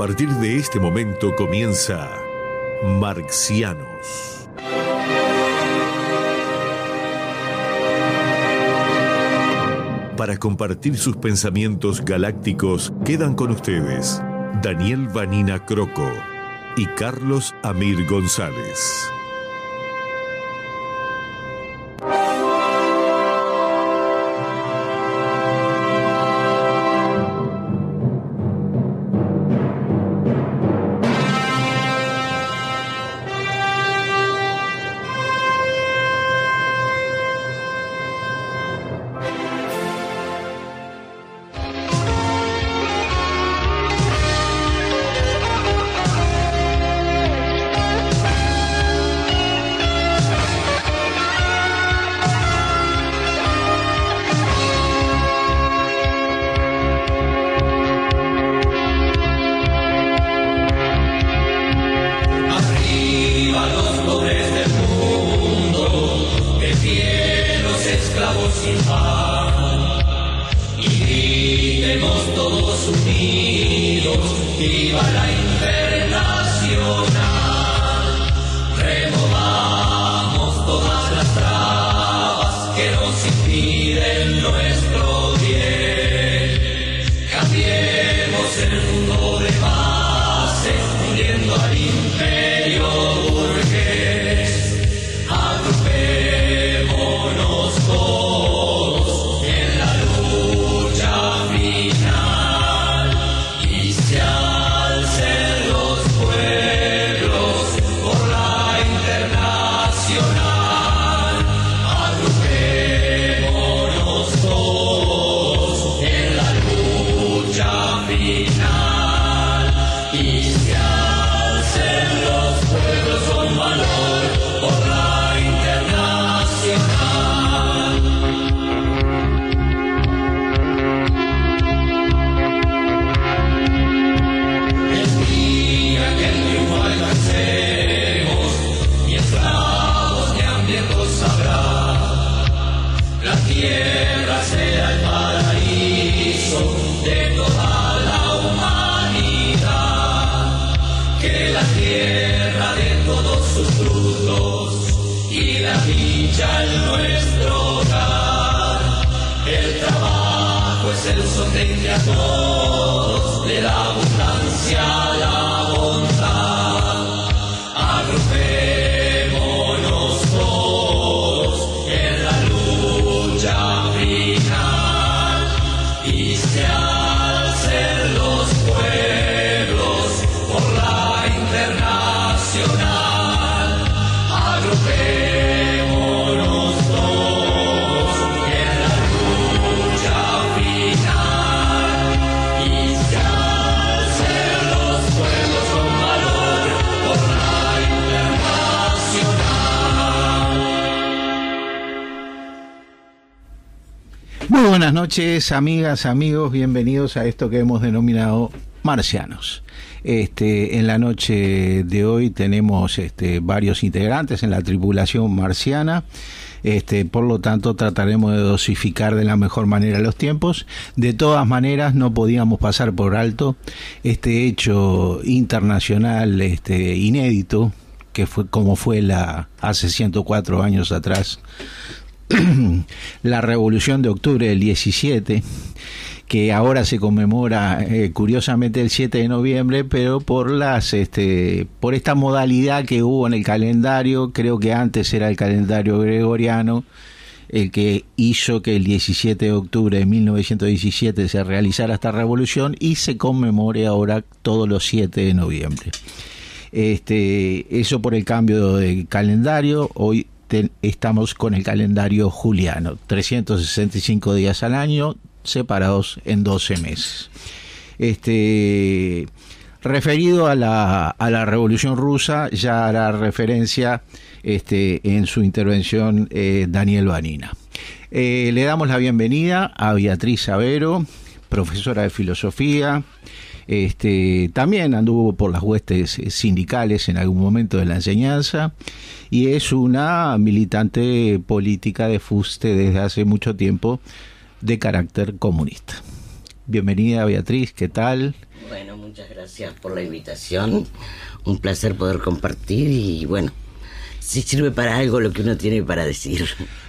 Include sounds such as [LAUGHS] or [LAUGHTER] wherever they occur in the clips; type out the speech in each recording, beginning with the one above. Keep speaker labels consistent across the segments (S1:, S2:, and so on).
S1: Partir de este momento comienza Marxianos. Para compartir sus pensamientos galácticos quedan con ustedes Daniel Vanina Croco y Carlos Amir González. brilla en nuestro hogar. El trabajo es el sostén que a todos de la abundancia. La
S2: buenas noches, amigas, amigos, bienvenidos a esto que hemos denominado Marcianos. Este, en la noche de hoy tenemos este, varios integrantes en la tripulación marciana. Este, por lo tanto, trataremos de dosificar de la mejor manera los tiempos. De todas maneras, no podíamos pasar por alto este hecho internacional este, inédito, que fue como fue la hace 104 años atrás [CLEARS THROAT] la revolución de octubre del 17, que ahora se conmemora eh, curiosamente el 7 de noviembre, pero por las este por esta modalidad que hubo en el calendario, creo que antes era el calendario gregoriano el que hizo que el 17 de octubre de 1917 se realizara esta revolución y se conmemore ahora todos los 7 de noviembre. Este, eso por el cambio de calendario, hoy estamos con el calendario juliano, 365 días al año, separados en 12 meses. Este, referido a la, a la Revolución Rusa, ya hará referencia este, en su intervención eh, Daniel Vanina. Eh, le damos la bienvenida a Beatriz Avero, profesora de filosofía, este, también anduvo por las huestes sindicales en algún momento de la enseñanza y es una militante política de fuste desde hace mucho tiempo de carácter comunista. Bienvenida Beatriz, ¿qué tal?
S3: Bueno, muchas gracias por la invitación. Un placer poder compartir y bueno, si sirve para algo lo que uno tiene para decir.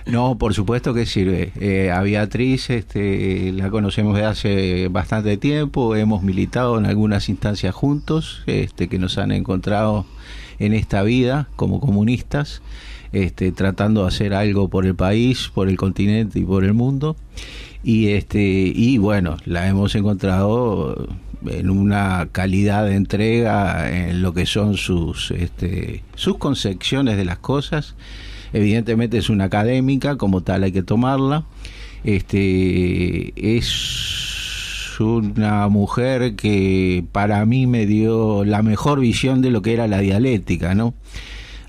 S2: No, por supuesto que sirve. Eh, a Beatriz este, la conocemos de hace bastante tiempo, hemos militado en algunas instancias juntos este, que nos han encontrado en esta vida como comunistas, este, tratando de hacer algo por el país, por el continente y por el mundo. Y, este, y bueno, la hemos encontrado en una calidad de entrega en lo que son sus, este, sus concepciones de las cosas. Evidentemente es una académica, como tal hay que tomarla. Este, es una mujer que para mí me dio la mejor visión de lo que era la dialéctica, ¿no?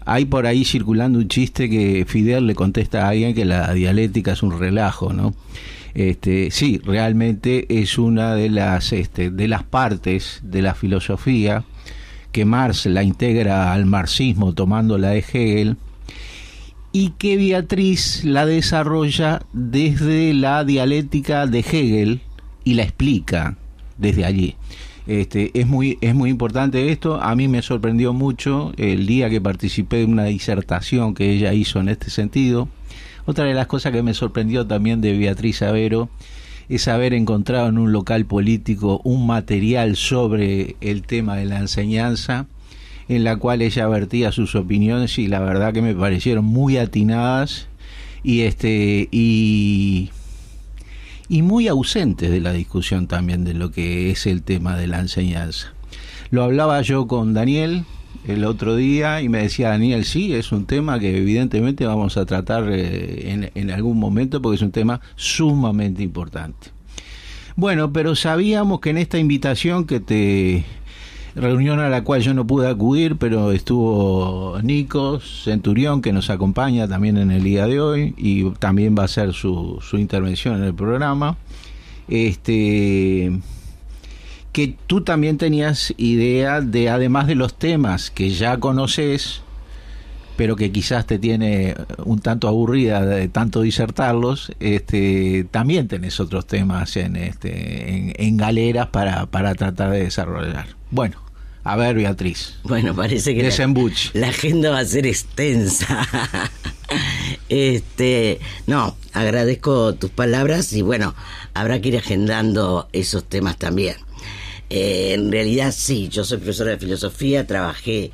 S2: Hay por ahí circulando un chiste que Fidel le contesta a alguien que la dialéctica es un relajo, ¿no? Este, sí, realmente es una de las, este, de las partes de la filosofía que Marx la integra al marxismo tomando la de Hegel y que Beatriz la desarrolla desde la dialéctica de Hegel y la explica desde allí. Este, es muy es muy importante esto. A mí me sorprendió mucho el día que participé de una disertación que ella hizo en este sentido otra de las cosas que me sorprendió también de Beatriz Avero es haber encontrado en un local político un material sobre el tema de la enseñanza en la cual ella vertía sus opiniones y la verdad que me parecieron muy atinadas y este y muy ausentes de la discusión también de lo que es el tema de la enseñanza. Lo hablaba yo con Daniel, el otro día y me decía Daniel, sí, es un tema que evidentemente vamos a tratar eh, en, algún momento porque es un tema sumamente importante. Bueno, pero sabíamos que en esta invitación que te reunión a la cual yo no pude acudir, pero estuvo Nico Centurión que nos acompaña también en el día de hoy y también va a hacer su, su intervención en el programa. Este que tú también tenías idea de, además de los temas que ya conoces, pero que quizás te tiene un tanto aburrida de tanto disertarlos, este, también tenés otros temas en, este, en, galeras para, para tratar de desarrollar. Bueno, a ver, Beatriz.
S3: Bueno, parece que la, agenda va a ser extensa. [LAUGHS] este, no, agradezco tus palabras y bueno, habrá que ir agendando esos temas también. Eh, en realidad sí, yo soy profesora de filosofía, trabajé,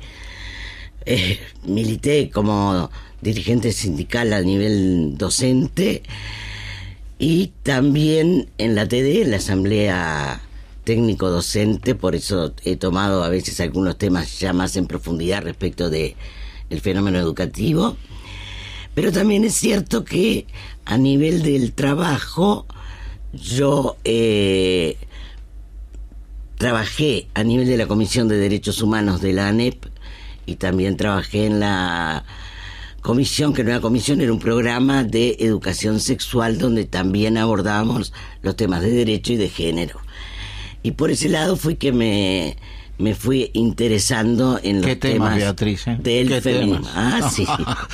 S3: eh, milité como dirigente sindical a nivel docente y también en la TD, en la Asamblea Técnico Docente, por eso he tomado a veces algunos temas ya más en profundidad respecto de fenómeno educativo. Pero también es cierto que a nivel del trabajo yo eh, Trabajé a nivel de la Comisión de Derechos Humanos de la ANEP y también trabajé en la comisión, que no era comisión, era un programa de educación sexual donde también abordábamos los temas de derecho y de género. Y por ese lado fue que me, me fui interesando en los temas,
S2: Beatriz, eh?
S3: del feminismo. Ah, [LAUGHS] sí.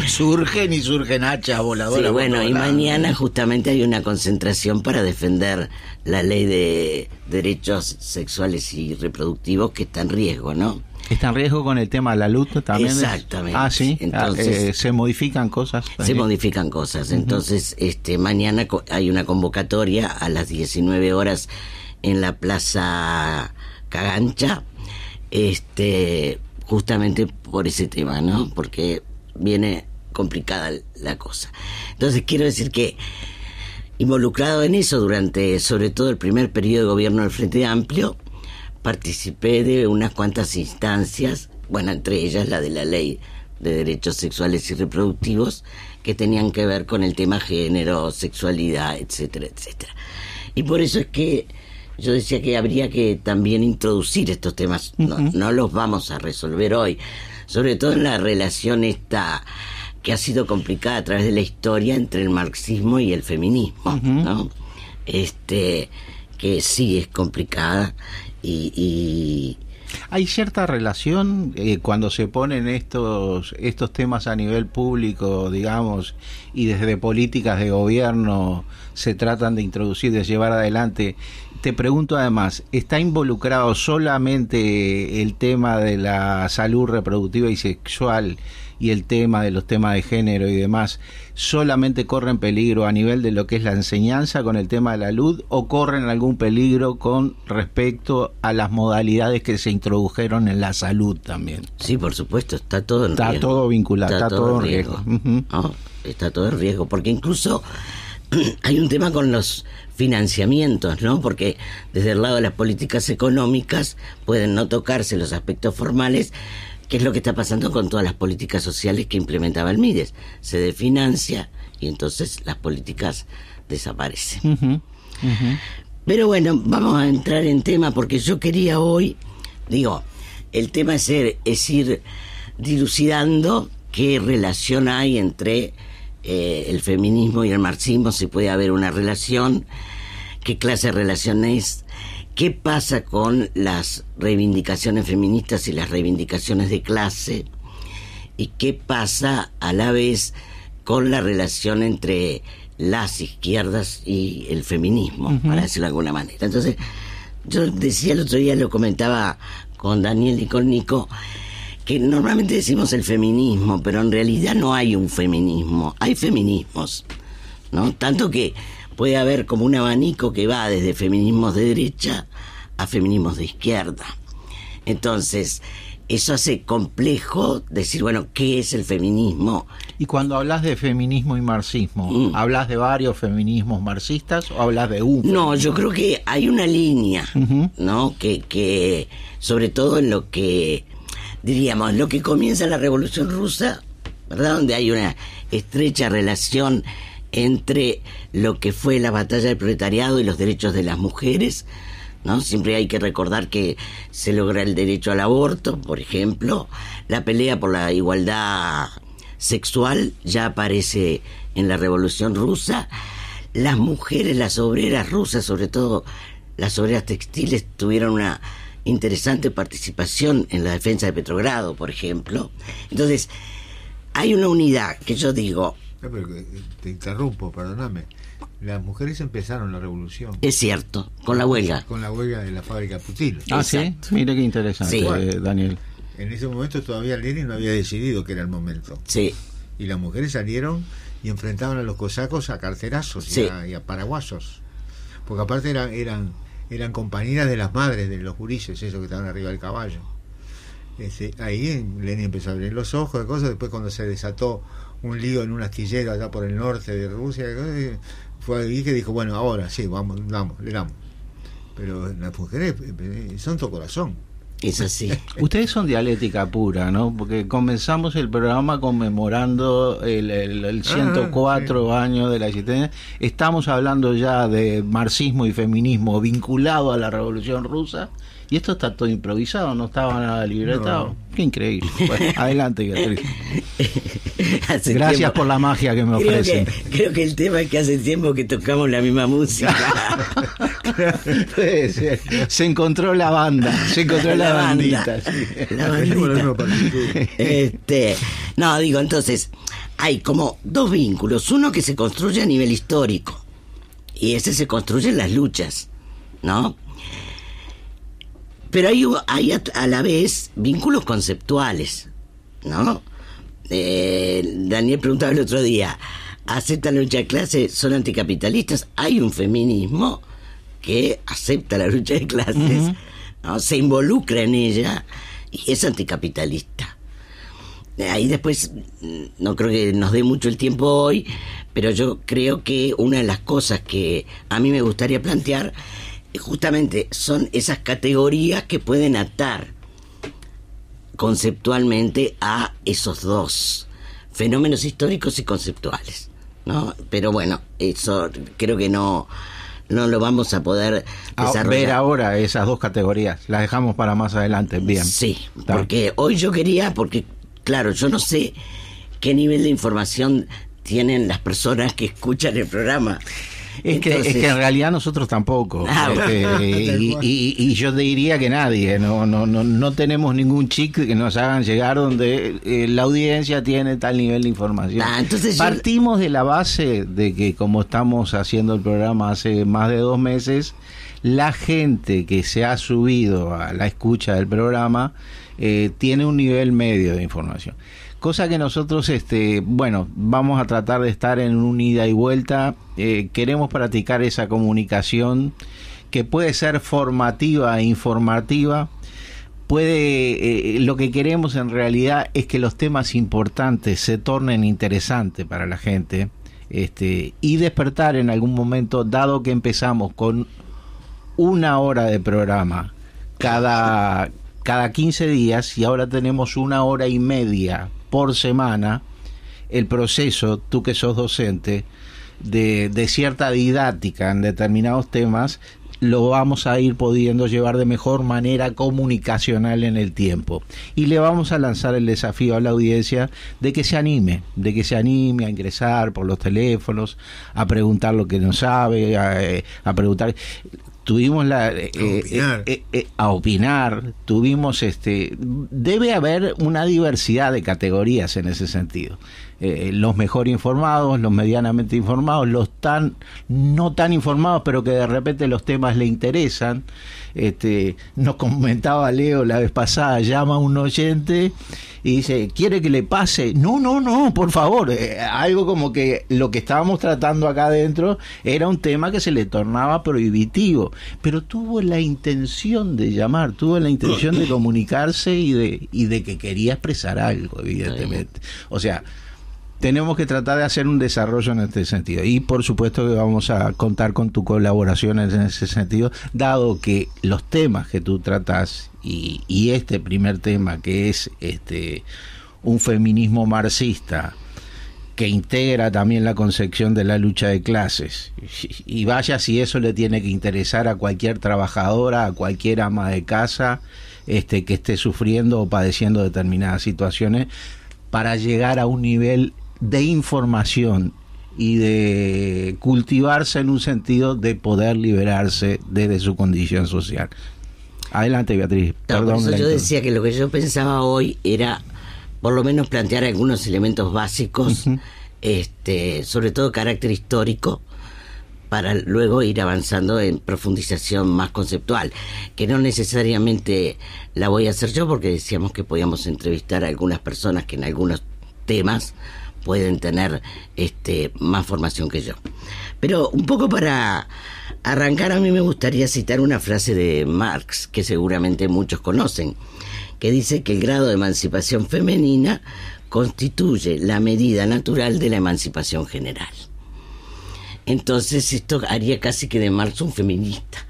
S2: surgen y surgen hachas voladoras.
S3: Sí, bueno, y mañana justamente hay una concentración para defender la ley de derechos sexuales y reproductivos que está en riesgo, ¿no?
S2: Está en riesgo con el tema de la luz también.
S3: Exactamente.
S2: Ah, sí. Entonces, eh, se modifican cosas.
S3: Se modifican cosas. Entonces, este, mañana hay una convocatoria a las 19 horas en la Plaza Cagancha este, justamente por ese tema, ¿no? Porque viene complicada la cosa. Entonces quiero decir que involucrado en eso durante sobre todo el primer periodo de gobierno del Frente Amplio, participé de unas cuantas instancias, bueno, entre ellas la de la ley de derechos sexuales y reproductivos, que tenían que ver con el tema género, sexualidad, etcétera, etcétera. Y por eso es que yo decía que habría que también introducir estos temas. no, los vamos a resolver hoy, sobre todo en la relación esta que ha sido complicada a través de la historia entre el marxismo y el feminismo, ¿no? Este, que sí es complicada y,
S2: hay cierta relación eh, cuando se ponen estos estos temas a nivel público, digamos, y desde políticas de gobierno se tratan de introducir, de llevar adelante te pregunto además, ¿está involucrado solamente el tema de la salud reproductiva y sexual y el tema de los temas de género y demás? ¿Solamente corren peligro a nivel de lo que es la enseñanza con el tema de la luz o corren algún peligro con respecto a las modalidades que se introdujeron en la salud también?
S3: Sí, por supuesto, está todo en
S2: está
S3: riesgo.
S2: todo vinculado, está, todo, en riesgo.
S3: ¿no? Está todo en riesgo, porque incluso [CLEARS THROAT] hay un tema con los financiamientos, ¿no? Porque desde el lado de las políticas económicas pueden no tocarse los aspectos formales, que es lo que está pasando con todas las políticas sociales que implementaba el MIDES. Se desfinancia y entonces las políticas desaparecen.
S2: Uh -huh, uh -huh.
S3: Pero bueno, vamos a entrar en tema porque yo quería hoy, digo, el tema es, ser, es ir dilucidando qué relación hay entre eh, el feminismo y el marxismo, si puede haber una relación, qué clase de relación es, qué pasa con las reivindicaciones feministas y las reivindicaciones de clase, y qué pasa a la vez con la relación entre las izquierdas y el feminismo, uh -huh. para decirlo de alguna manera. Entonces, yo decía el otro día, lo comentaba con Daniel y con Nico, que normalmente decimos el feminismo, pero en realidad no hay un feminismo, hay feminismos, ¿no? Tanto que puede haber como un abanico que va desde feminismos de derecha a feminismos de izquierda. Entonces, eso hace complejo decir, bueno, ¿qué es el feminismo?
S2: Y cuando hablas de feminismo y marxismo, mm. ¿hablas de varios feminismos marxistas o hablas de un?
S3: No, yo creo que hay una línea, uh -huh. ¿no? Que, que, sobre todo en lo que diríamos, lo que comienza la Revolución Rusa, ¿verdad? Donde hay una estrecha relación entre lo que fue la batalla del proletariado y los derechos de las mujeres, ¿no? Siempre hay que recordar que se logra el derecho al aborto, por ejemplo, la pelea por la igualdad sexual ya aparece en la Revolución Rusa, las mujeres, las obreras rusas, sobre todo las obreras textiles, tuvieron una interesante participación en la defensa de Petrogrado, por ejemplo. Entonces, hay una unidad que yo digo...
S4: No, pero te interrumpo, perdóname. Las mujeres empezaron la revolución.
S3: Es cierto, con la huelga.
S4: Con la huelga de la fábrica Putil.
S2: Ah, sí. Mira qué interesante, sí. eh, Daniel.
S4: En ese momento todavía Lenin no había decidido que era el momento.
S3: Sí.
S4: Y las mujeres salieron y enfrentaban a los cosacos a carterazos
S3: sí.
S4: y, a, y, a, paraguasos. Porque aparte eran, eran eran compañeras de las madres de los gurises, esos que estaban arriba del caballo. Este, ahí Lenin empezó a abrir los ojos de cosas, después cuando se desató un lío en un astillero allá por el norte de Rusia, fue ahí que dijo, bueno, ahora sí, vamos, damos, le damos. Pero las mujeres eh, son tu corazón.
S3: Es así.
S2: Ustedes son dialéctica pura, ¿no? Porque comenzamos el programa conmemorando el, el, el 104 ah, sí. años de la existencia. Estamos hablando ya de marxismo y feminismo vinculado a la Revolución Rusa. Y esto está todo improvisado, no estaba nada libretado. No. Qué increíble. [LAUGHS] Bueno, adelante, Beatriz. [LAUGHS] Gracias
S3: tiempo,
S2: por la magia que me
S3: creo
S2: ofrecen.
S3: Que, creo que el tema es que hace tiempo que tocamos la misma música. [LAUGHS]
S2: Puede ser. Se encontró la banda, se encontró la, la bandita.
S3: Banda, sí. La bandita. este, no, digo, entonces, hay como dos vínculos. Uno que se construye a nivel histórico. Y ese se construye en las luchas, ¿no? Pero hay, hay a, a, la vez vínculos conceptuales, ¿no? Eh, Daniel preguntaba el otro día, ¿aceptan la lucha de clase? ¿Son anticapitalistas? Hay un feminismo que acepta la lucha de clases, uh -huh. ¿no? se involucra en ella y es anticapitalista. Ahí después, no creo que nos dé mucho el tiempo hoy, pero yo creo que una de las cosas que a mí me gustaría plantear justamente son esas categorías que pueden atar conceptualmente a esos dos fenómenos históricos y conceptuales, ¿no? Pero bueno, eso creo que no no lo vamos a poder
S2: desarrollar. A ver ahora esas dos categorías, las dejamos para más adelante, bien.
S3: Sí, porque hoy yo quería, porque claro, yo no sé qué nivel de información tienen las personas que escuchan el programa.
S2: Es, Entonces, que, es que en realidad nosotros tampoco.
S3: Ah,
S2: este, [LAUGHS] y, y, y, yo diría que nadie. No, no, no, no tenemos ningún chic que nos hagan llegar donde eh, la audiencia tiene tal nivel de información.
S3: Ah, entonces
S2: Partimos yo... de la base de que como estamos haciendo el programa hace más de dos meses, la gente que se ha subido a la escucha del programa eh, tiene un nivel medio de información. Cosa que nosotros, este, bueno, vamos a tratar de estar en un ida y vuelta. Eh, queremos practicar esa comunicación que puede ser formativa e informativa. Puede, eh, lo que queremos en realidad es que los temas importantes se tornen interesantes para la gente este, y despertar en algún momento, dado que empezamos con una hora de programa cada, cada 15 días y ahora tenemos una hora y media por semana, el proceso, tú que sos docente, de, de cierta didáctica en determinados temas, lo vamos a ir pudiendo llevar de mejor manera comunicacional en el tiempo. Y le vamos a lanzar el desafío a la audiencia de que se anime, de que se anime a ingresar por los teléfonos, a preguntar lo que no sabe, a, eh, a preguntar tuvimos la eh,
S4: opinar.
S2: eh, eh, a opinar tuvimos este debe haber una diversidad de categorías en ese sentido Eh, los mejor informados los medianamente informados los tan no tan informados pero que de repente los temas le interesan. Este nos comentaba Leo la vez pasada llama un oyente y dice quiere que le pase no no no por favor. Eh, algo como que lo que estábamos tratando acá adentro era un tema que se le tornaba prohibitivo pero tuvo la intención de llamar tuvo la intención de [COUGHS] comunicarse y de y de que quería expresar algo evidentemente. O sea tenemos que tratar de hacer un desarrollo en este sentido y por supuesto que vamos a contar con tu colaboración en ese sentido dado que los temas que tú tratas y, y este primer tema que es este un feminismo marxista que integra también la concepción de la lucha de clases. Y vaya si eso le tiene que interesar a cualquier trabajadora, a cualquier ama de casa este, que esté sufriendo o padeciendo determinadas situaciones, para llegar a un nivel de información y de cultivarse en un sentido de poder liberarse desde su condición social. Adelante, Beatriz. Perdón.
S3: yo decía que lo que yo pensaba hoy era por lo menos plantear algunos elementos básicos, este, sobre todo carácter histórico, para luego ir avanzando en profundización más conceptual, que no necesariamente la voy a hacer yo porque decíamos que podíamos entrevistar a algunas personas que en algunos temas pueden tener este más formación que yo. Pero un poco para arrancar a mí me gustaría citar una frase de Marx que seguramente muchos conocen, que dice que el grado de emancipación femenina constituye la medida natural de la emancipación general. Entonces esto haría casi que de Marx un feminista,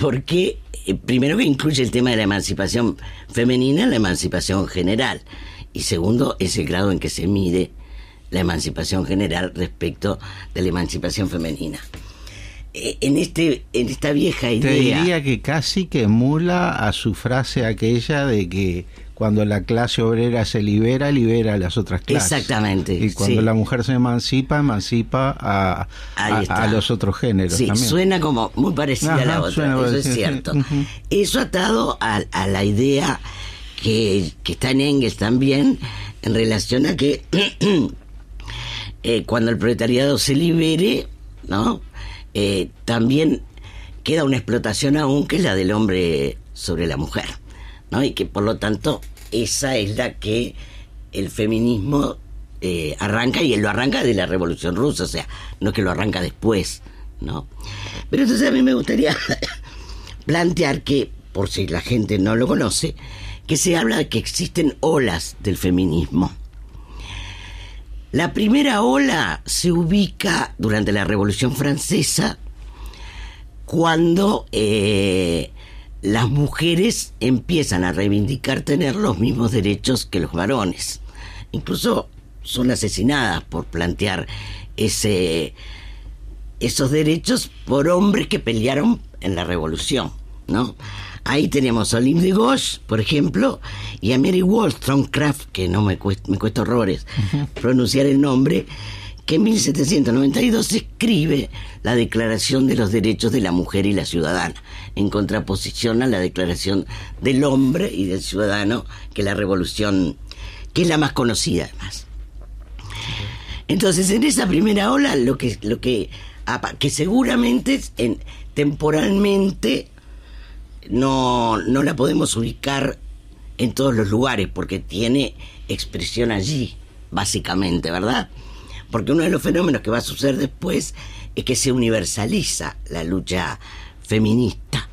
S3: porque eh, primero que incluye el tema de la emancipación femenina en la emancipación general, y segundo es el grado en que se mide la emancipación general respecto de la emancipación femenina. Eh, En, este, en esta vieja
S2: Te
S3: idea...
S2: diría que casi que emula a su frase aquella de que cuando la clase obrera se libera, libera a las otras clases.
S3: Exactamente,
S2: Y cuando
S3: sí.
S2: la mujer se emancipa, emancipa a, a- los otros géneros
S3: Sí,
S2: también.
S3: suena como muy parecida a la otra, eso es cierto. [LAUGHS] Eso atado a, a la idea que, que está en Engels también en relación a que [CLEARS THROAT] eh, cuando el proletariado se libere, ¿no? Eh, también queda una explotación aún que es la del hombre sobre la mujer, ¿no? Y que por lo tanto esa es la que el feminismo eh, arranca y él lo arranca de la Revolución Rusa, o sea, no que lo arranca después, ¿no? Pero entonces a mí me gustaría [LAUGHS] plantear que, por si la gente no lo conoce, que se habla de que existen olas del feminismo. La primera ola se ubica durante la Revolución Francesa, cuando eh, las mujeres empiezan a reivindicar tener los mismos derechos que los varones. Incluso son asesinadas por plantear ese, esos derechos por hombres que pelearon en la revolución, ¿no? Ahí tenemos a Olympe de Gauche, por ejemplo, y a Mary Wollstonecraft, que no me cuesta, me cuesta horrores pronunciar el nombre, que en 1792 escribe la Declaración de los Derechos de la Mujer y la Ciudadana, en contraposición a la Declaración del Hombre y del Ciudadano, que la revolución, que es la más conocida además. Entonces, en esa primera ola, lo que, lo que, que seguramente en- temporalmente no, no la podemos ubicar en todos los lugares porque tiene expresión allí, básicamente, ¿verdad? Porque uno de los fenómenos que va a suceder después es que se universaliza la lucha feminista.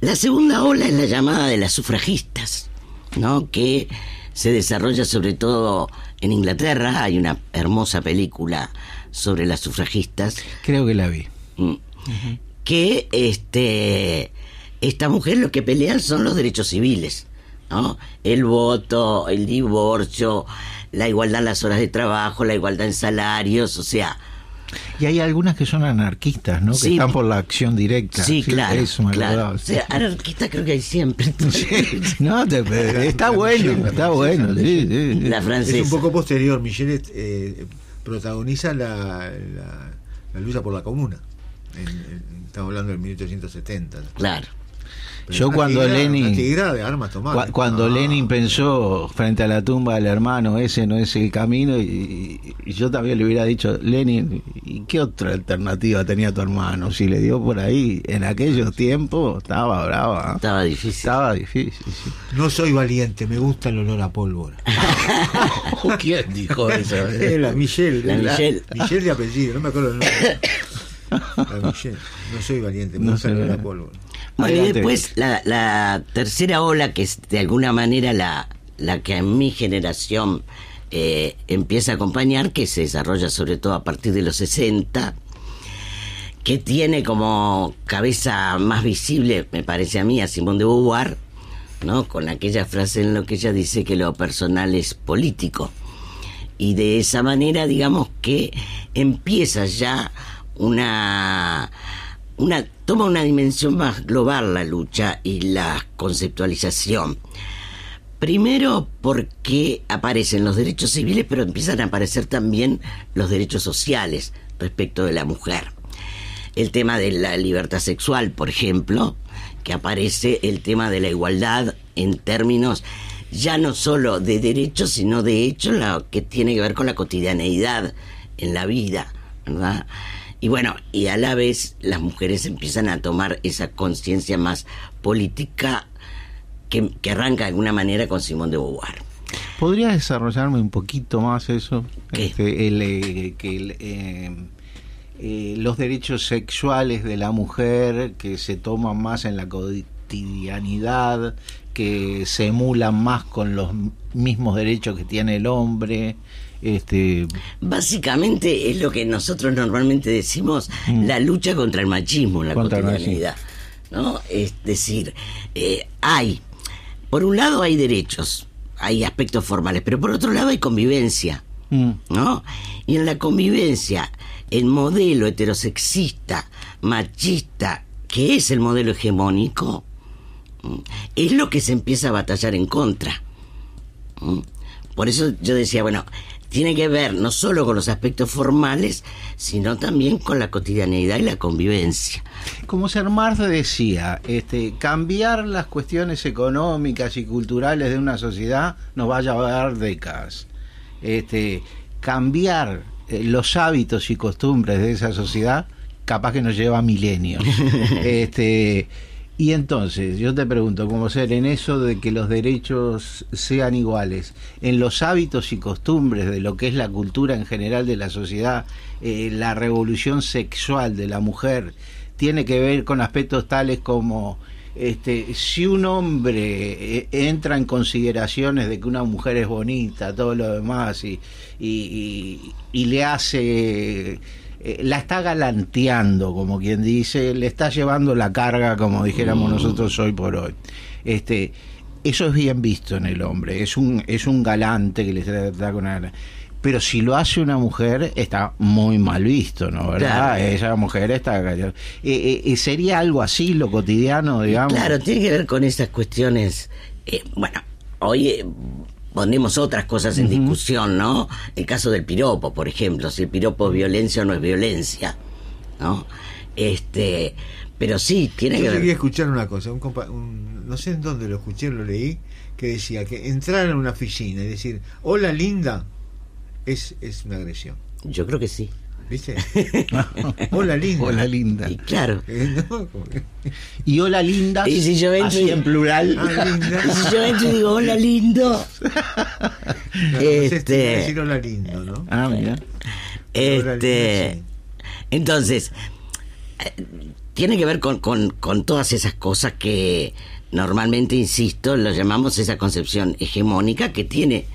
S3: La segunda ola es la llamada de las sufragistas, ¿no? Que se desarrolla sobre todo en Inglaterra. Hay una hermosa película sobre las sufragistas.
S2: Creo que la vi.
S3: Mm. Que este estas mujeres lo que pelean son los derechos civiles, ¿no? El voto, el divorcio, la igualdad en las horas de trabajo, la igualdad en salarios, o sea,
S2: Y hay algunas que son anarquistas, ¿no? Que están por la acción directa.
S3: sí, claro,
S2: Eso me
S3: claro.
S2: acordaba,
S3: O
S2: sí.
S3: sea, anarquista creo que hay siempre. [LAUGHS]
S2: No, te- está bueno, está bueno. sí, sí, sí.
S3: La francesa.
S4: Es un poco posterior. Michelet eh, protagoniza la, la, la lucha por la comuna. En- en- estamos hablando del 1870.
S3: Claro.
S4: Pero
S2: Yo cuando
S4: tigrada-
S2: Lenin-
S4: una tigrada de armas tomadas.
S2: Cu- Cuando
S4: Ah.
S2: Lenin pensó frente a la tumba del hermano, ese no es el camino, y, y yo también le hubiera dicho, Lenin, ¿y qué otra alternativa tenía tu hermano? Si le dio por ahí, en aquellos tiempos estaba brava, ¿eh?
S3: Estaba difícil.
S2: estaba difícil. sí.
S4: No soy valiente, me gusta el olor a pólvora. [LAUGHS]
S2: ¿Quién dijo eso?
S4: La Michelle.
S3: La Michelle.
S4: Michelle de apellido, no me acuerdo el nombre. [LAUGHS] La. No soy valiente,
S2: No soy
S4: a
S2: valiente.
S4: pólvora.
S3: Bueno, y después la, la tercera ola, que es de alguna manera la, la que en mi generación eh, empieza a acompañar, que se desarrolla sobre todo a partir de los 60, que tiene como cabeza más visible, me parece a mí, a Simón de Beauvoir, ¿no? con aquella frase en lo que ella dice que lo personal es político. Y de esa manera, digamos que empieza ya una, una toma una dimensión más global la lucha y la conceptualización. Primero porque aparecen los derechos civiles, pero empiezan a aparecer también los derechos sociales respecto de la mujer. El tema de la libertad sexual, por ejemplo, que aparece el tema de la igualdad en términos ya no solo de derechos, sino de hecho lo que tiene que ver con la cotidianeidad en la vida, ¿verdad? Y bueno, y a la vez las mujeres empiezan a tomar esa conciencia más política que, que arranca de alguna manera con Simón de Beauvoir.
S2: ¿Podría desarrollarme un poquito más eso?
S3: ¿Qué?
S2: Este, el, eh, el, eh, eh, los derechos sexuales de la mujer que se toman más en la cotidianidad, que se emulan más con los mismos derechos que tiene el hombre. Este,
S3: Básicamente es lo que nosotros normalmente decimos, la lucha contra el machismo en la
S2: Mm. Contra
S3: cotidianidad. ¿no? Es decir, eh, hay, por un lado hay derechos, hay aspectos formales, pero por otro lado hay convivencia.
S2: mm,
S3: ¿no? Y en la convivencia, el modelo heterosexista, machista, que es el modelo hegemónico, ¿m? es lo que se empieza a batallar en contra. Por eso yo decía, bueno, tiene que ver no solo con los aspectos formales, sino también con la cotidianeidad y la convivencia.
S2: Como Ser Marx decía, este, cambiar las cuestiones económicas y culturales de una sociedad nos va a llevar décadas. Este, cambiar eh, los hábitos y costumbres de esa sociedad, capaz que nos lleva milenios. [LAUGHS] este, y entonces, yo te pregunto, como ser en eso de que los derechos sean iguales, en los hábitos y costumbres de lo que es la cultura en general de la sociedad, eh, la revolución sexual de la mujer tiene que ver con aspectos tales como este, si un hombre eh, entra en consideraciones de que una mujer es bonita, todo lo demás, y, y, y- y le hace, eh, la está galanteando, como quien dice, le está llevando la carga, como dijéramos nosotros hoy por hoy. Este, eso es bien visto en el hombre, es un, es un galante que le trata con una... Pero si lo hace una mujer, está muy mal visto, ¿no? ¿Verdad?
S3: Claro.
S2: Esa mujer está... Eh, eh, eh, ¿Sería algo así lo cotidiano, digamos?
S3: Claro, tiene que ver con esas cuestiones. eh, bueno, hoy ponemos otras cosas en discusión, ¿no? El caso del piropo, por ejemplo, si el piropo es violencia o no es violencia, ¿no? Este, pero sí, tiene
S4: Yo
S3: que
S4: quería escuchar una cosa, un compa- un- no sé en dónde lo escuché, lo leí, que decía que entrar en una oficina y decir, hola linda, es, es una agresión.
S3: Yo creo que sí.
S4: ¿Viste? [LAUGHS] hola linda.
S2: Hola linda.
S3: Y claro.
S4: Eh, [LAUGHS] ¿no?
S2: Y hola linda.
S3: Y si yo entro
S2: así
S3: y-
S2: en plural.
S4: Ah, linda.
S3: Y si yo entro y digo, hola lindo. [LAUGHS]
S4: Es
S3: Este-
S4: decir hola lindo, ¿no?
S2: Ah, mira.
S3: Este,
S4: linda,
S3: entonces, eh, tiene que ver con, con, con todas esas cosas que normalmente, insisto, lo llamamos esa concepción hegemónica que tiene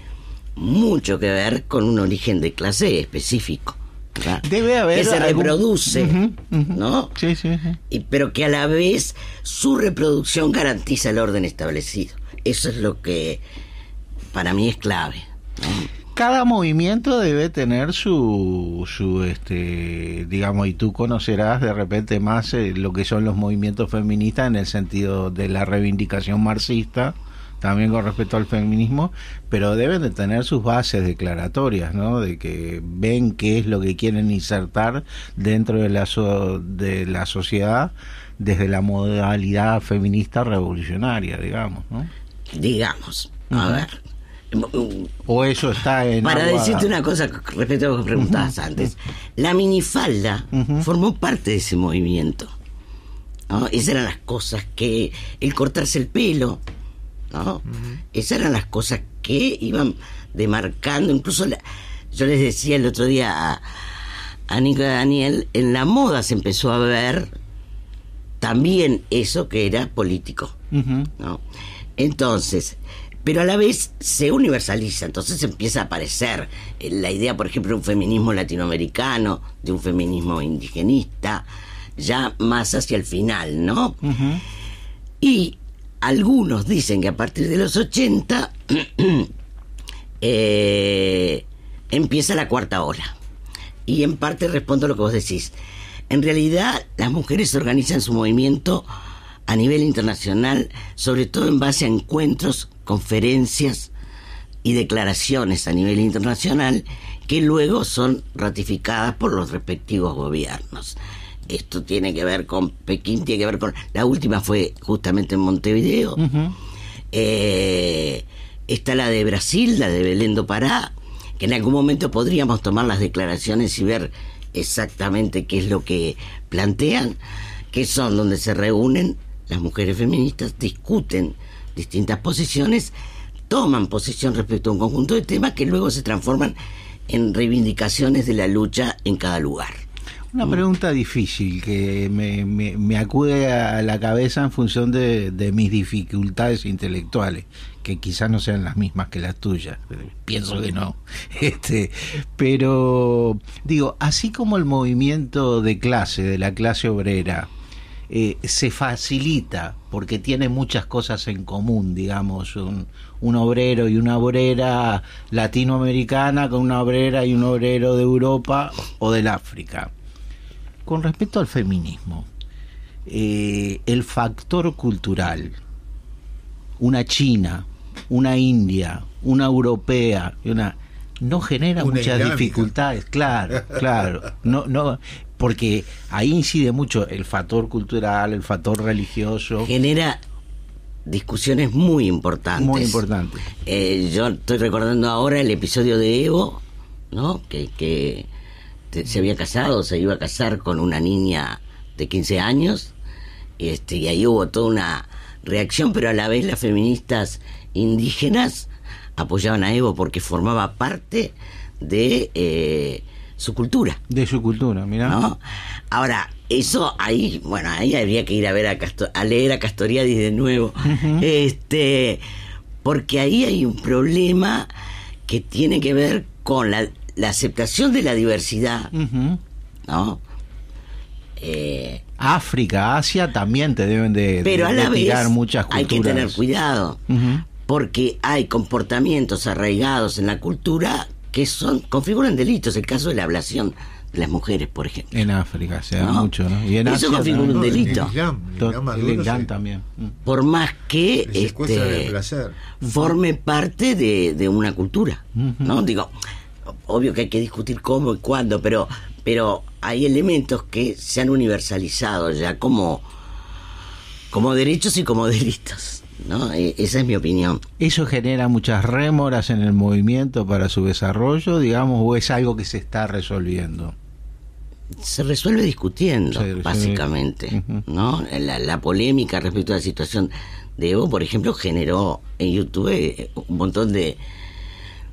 S3: mucho que ver con un origen de clase específico.
S2: Debe haber
S3: Que se
S2: algún-
S3: reproduce. ¿no?
S2: Sí, sí, sí.
S3: Y, pero que a la vez su reproducción garantiza el orden establecido. Eso es lo que para mí es clave. ¿no?
S2: Cada movimiento debe tener su, su este, digamos, y tú conocerás de repente más eh, lo que son los movimientos feministas en el sentido de la reivindicación marxista, también con respecto al feminismo, pero deben de tener sus bases declaratorias, ¿no? De que ven qué es lo que quieren insertar dentro de la, so- de la sociedad desde la modalidad feminista revolucionaria, digamos, ¿no?
S3: Digamos, a ver.
S2: O eso está en
S3: Para
S2: agua-
S3: decirte una cosa respecto a lo que preguntabas antes, la minifalda formó parte de ese movimiento. ¿no? Esas eran las cosas que. El cortarse el pelo, ¿no? Esas eran las cosas que iban demarcando. Incluso la- yo les decía el otro día a, a Nico y a Daniel, en la moda se empezó a ver también eso que era político. ¿no? Entonces, pero a la vez se universaliza, entonces empieza a aparecer la idea, por ejemplo, de un feminismo latinoamericano, de un feminismo indigenista, ya más hacia el final, ¿no? Y algunos dicen que a partir de los 80 [CLEARS THROAT] eh, empieza la cuarta ola. Y en parte respondo a lo que vos decís. En realidad, las mujeres organizan su movimiento a nivel internacional, sobre todo en base a encuentros, conferencias y declaraciones a nivel internacional que luego son ratificadas por los respectivos gobiernos. Esto tiene que ver con Pekín, tiene que ver con... La última fue justamente en Montevideo. Eh, está la de Brasil, la de Belén do Pará, que en algún momento podríamos tomar las declaraciones y ver exactamente qué es lo que plantean, que son donde se reúnen las mujeres feministas, discuten distintas posiciones, toman posición respecto a un conjunto de temas que luego se transforman en reivindicaciones de la lucha en cada lugar.
S2: Una pregunta difícil que me, me- me acude a la cabeza en función de, de mis dificultades intelectuales, que quizás no sean las mismas que las tuyas, pienso que no. [LAUGHS] Este, pero digo, así como el movimiento de clase, de la clase obrera, eh, se facilita porque tiene muchas cosas en común, digamos, un, un obrero y una obrera latinoamericana con una obrera y un obrero de Europa o del África. Con respecto al feminismo, eh, el factor cultural, una china, una india, una europea, una no genera
S4: Una
S2: muchas dificultades, claro, claro, no, no, porque ahí incide mucho el factor cultural, el factor religioso,
S3: Genera discusiones muy importantes.
S2: muy importante.
S3: Eh, yo estoy recordando ahora el episodio de Evo, ¿no? Que, que se había casado, se iba a casar con una niña de 15 años, este, y ahí hubo toda una reacción, pero a la vez las feministas indígenas apoyaban a Evo porque formaba parte de eh, su cultura.
S2: De su cultura, mira.
S3: ¿no? Ahora, eso ahí, bueno, ahí habría que ir a ver a, Casto- a leer a Castoriadis de nuevo. Este, porque ahí hay un problema que tiene que ver con la, la aceptación de la diversidad. ¿no? Eh,
S2: África, Asia también te deben de,
S3: pero
S2: de-
S3: a la
S2: de
S3: vez
S2: tirar muchas
S3: hay que tener cuidado, porque hay comportamientos arraigados en la cultura que son configuran delitos. El caso de la ablación de las mujeres, por ejemplo.
S2: En África se da
S3: ¿no?
S2: mucho, ¿no? Y en
S3: Eso
S2: Asia
S3: configura un delito.
S4: El Islam, el
S2: To-
S4: Islam
S2: el
S4: maduro
S2: Islam
S4: se-
S2: también. Mm.
S3: por más que este,
S4: de placer.
S3: forme parte de, de una cultura. ¿no? Digo, obvio que hay que discutir cómo y cuándo, pero, pero hay elementos que se han universalizado ya como, como derechos y como [LAUGHS] delitos, ¿no? E- esa es mi opinión.
S2: ¿Eso genera muchas rémoras en el movimiento para su desarrollo, digamos, o es algo que se está resolviendo?
S3: se resuelve discutiendo,
S2: Se
S3: básicamente, ¿no? La, la polémica respecto a la situación de Evo, por ejemplo, generó en YouTube eh, un montón de,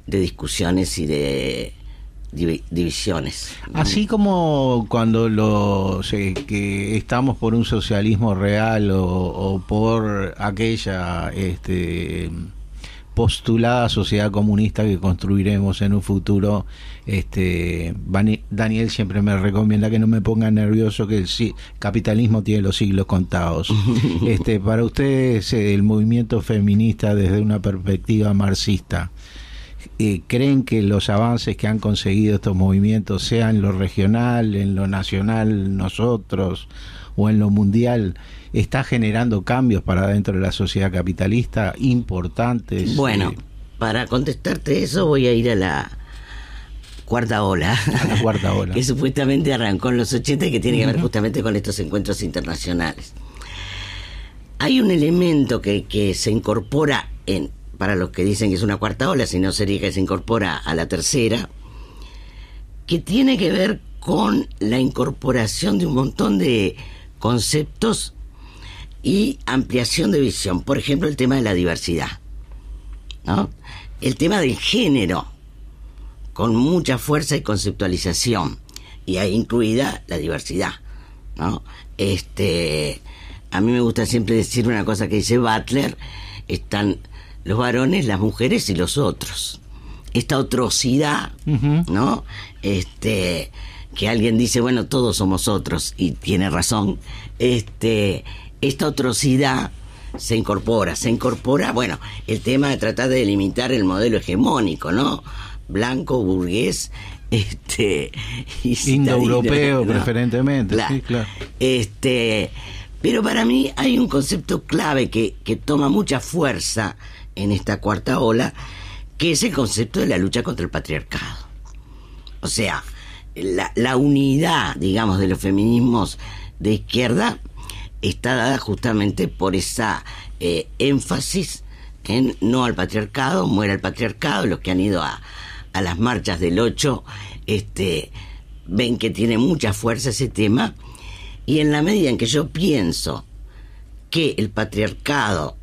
S3: de discusiones y de divi- divisiones.
S2: Así como cuando los eh, que estamos por un socialismo real o, o por aquella este, postulada sociedad comunista que construiremos en un futuro, este, Daniel siempre me recomienda que no me ponga nervioso que el capitalismo tiene los siglos contados. [LAUGHS] este, para ustedes el movimiento feminista desde una perspectiva marxista, eh, creen que los avances que han conseguido estos movimientos, sea en lo regional, en lo nacional, nosotros, o en lo mundial, está generando cambios para dentro de la sociedad capitalista importantes?
S3: Bueno,
S2: eh,
S3: para contestarte eso voy a ir a la cuarta ola.
S2: A la cuarta ola. [LAUGHS]
S3: que supuestamente arrancó en los 80 y que tiene que ver justamente con estos encuentros internacionales. Hay un elemento que, que se incorpora en, para los que dicen que es una cuarta ola, si no sería que se incorpora a la tercera, que tiene que ver con la incorporación de un montón de conceptos y ampliación de visión. Por ejemplo, el tema de la diversidad. ¿no? El tema del género, con mucha fuerza y conceptualización, y ahí incluida la diversidad. ¿no? Este, a mí me gusta siempre decir una cosa que dice Butler, están los varones, las mujeres y los otros. Esta otrocidad, ¿no? Este, que alguien dice, bueno, todos somos otros, y tiene razón. Este, esta otrocidad se incorpora, se incorpora, bueno, el tema de tratar de delimitar el modelo hegemónico, ¿no? Blanco, burgués, este, [LAUGHS]
S2: Indoeuropeo,
S3: ¿no?
S2: preferentemente, sí, claro.
S3: Este, pero para mí hay un concepto clave que, que toma mucha fuerza en esta cuarta ola, que es el concepto de la lucha contra el patriarcado. O sea, la, la unidad, digamos, de los feminismos de izquierda está dada justamente por esa eh, énfasis en no al patriarcado, muera el patriarcado, los que han ido a, a las marchas del 8, este, ven que tiene mucha fuerza ese tema, y en la medida en que yo pienso que el patriarcado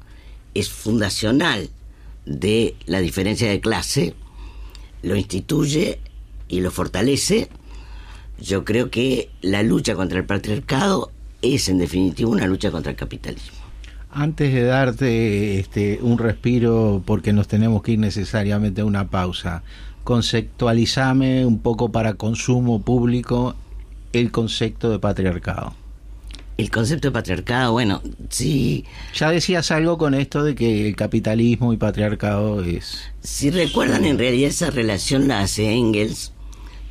S3: es fundacional de la diferencia de clase, lo instituye y lo fortalece, yo creo que la lucha contra el patriarcado es en definitiva una lucha contra el capitalismo.
S2: Antes de darte este, un respiro, porque nos tenemos que ir necesariamente a una pausa, conceptualizame un poco para consumo público el concepto de patriarcado.
S3: El concepto de patriarcado, bueno, sí,
S2: Ya decías algo con esto de que el capitalismo y patriarcado es...
S3: Si recuerdan, en realidad esa relación la hace Engels,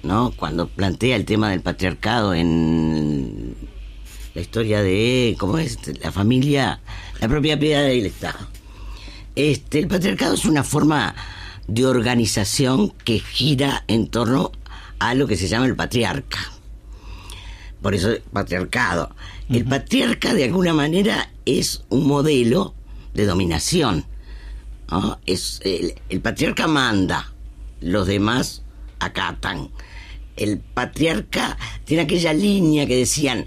S3: ¿no? Cuando plantea el tema del patriarcado en la historia de, ¿cómo es? La familia, la propiedad del Estado. Este, el patriarcado es una forma de organización que gira en torno a lo que se llama el patriarca. Por eso, patriarcado. El patriarca, de alguna manera, es un modelo de dominación. ¿no? Es, el, el patriarca manda, los demás acatan. El patriarca tiene aquella línea que decían,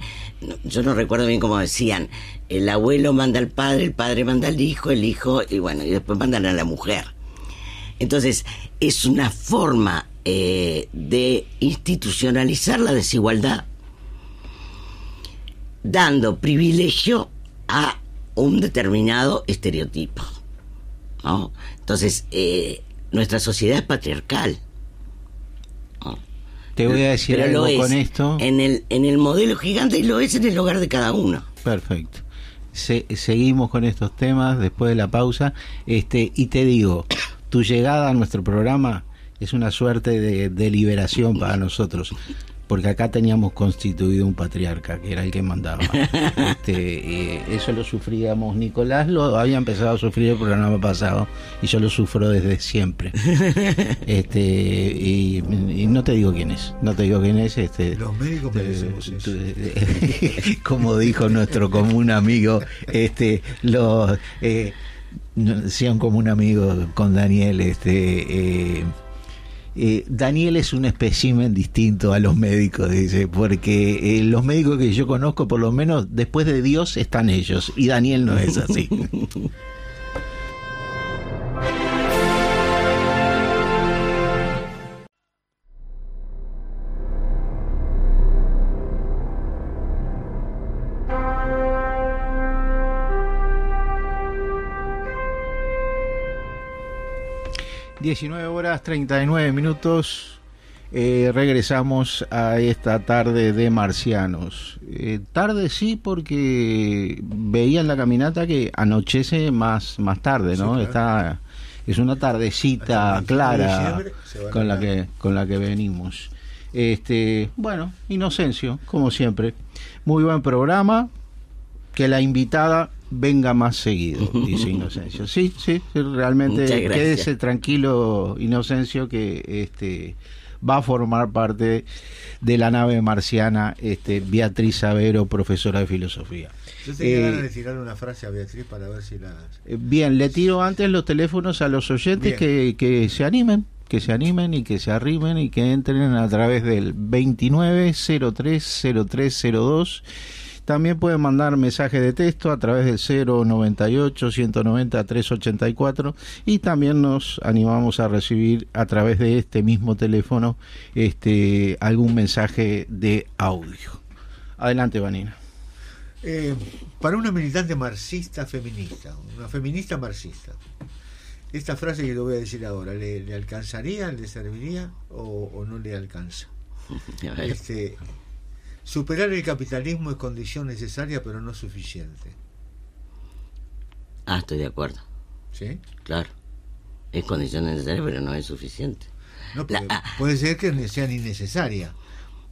S3: yo no recuerdo bien cómo decían, el abuelo manda al padre, el padre manda al hijo, el hijo, y bueno, y después mandan a la mujer. Entonces, es una forma eh, de institucionalizar la desigualdad, dando privilegio a un determinado estereotipo. ¿no? Entonces, eh, nuestra sociedad es patriarcal. ¿no?
S2: Te voy a decir
S3: Pero lo
S2: algo
S3: es
S2: con esto.
S3: En el, en el modelo gigante y lo es en el hogar de cada uno.
S2: Perfecto. Se- seguimos con estos temas después de la pausa. Este, y te digo, tu llegada a nuestro programa es una suerte de, de liberación para nosotros. Porque acá teníamos constituido un patriarca, que era el que mandaba. [LAUGHS] Este, eh, eso lo sufríamos. Nicolás lo había empezado a sufrir el programa pasado y yo lo sufro desde siempre. [LAUGHS] Este, y, y no te digo quién es. No te digo quién es. Este,
S4: Los médicos merecemos eso. [LAUGHS]
S2: como dijo nuestro común amigo, este, los eh, sean como un amigo con Daniel, este, eh, eh, Daniel es un espécimen distinto a los médicos, dice, porque eh, los médicos que yo conozco, por lo menos después de Dios, están ellos, y Daniel no es así. [LAUGHS] 19 horas 39 minutos. Eh, regresamos a esta tarde de marcianos. Eh, tarde sí porque veía en la caminata que anochece más, más tarde, ¿no? Está es una tardecita clara con la que con la que venimos. Este, bueno, Inocencio, como siempre. Muy buen programa. Que la invitada venga más seguido, dice Inocencio. Sí, sí, realmente quédese tranquilo, Inocencio, que este va a formar parte de la nave marciana este, Beatriz Savero, profesora de filosofía.
S4: Yo tenía ganas de tirar una frase a Beatriz para ver si la...
S2: Eh, bien, le tiro antes los teléfonos a los oyentes que, que se animen que se animen y que se arrimen y que entren a través del 29030302 también pueden mandar mensaje de texto a través del 098 190 384 y también nos animamos a recibir a través de este mismo teléfono este algún mensaje de audio. Adelante, Vanina.
S4: Eh, para una militante marxista feminista, una feminista marxista, esta frase que lo voy a decir ahora, ¿le, alcanzaría, le serviría o, o no le alcanza? [LAUGHS] Este, Superar el capitalismo es condición necesaria, pero no suficiente.
S3: Ah, estoy de acuerdo.
S4: ¿Sí?
S3: Claro. Es condición necesaria, pero no es suficiente.
S4: No, ah. puede ser que sea innecesaria,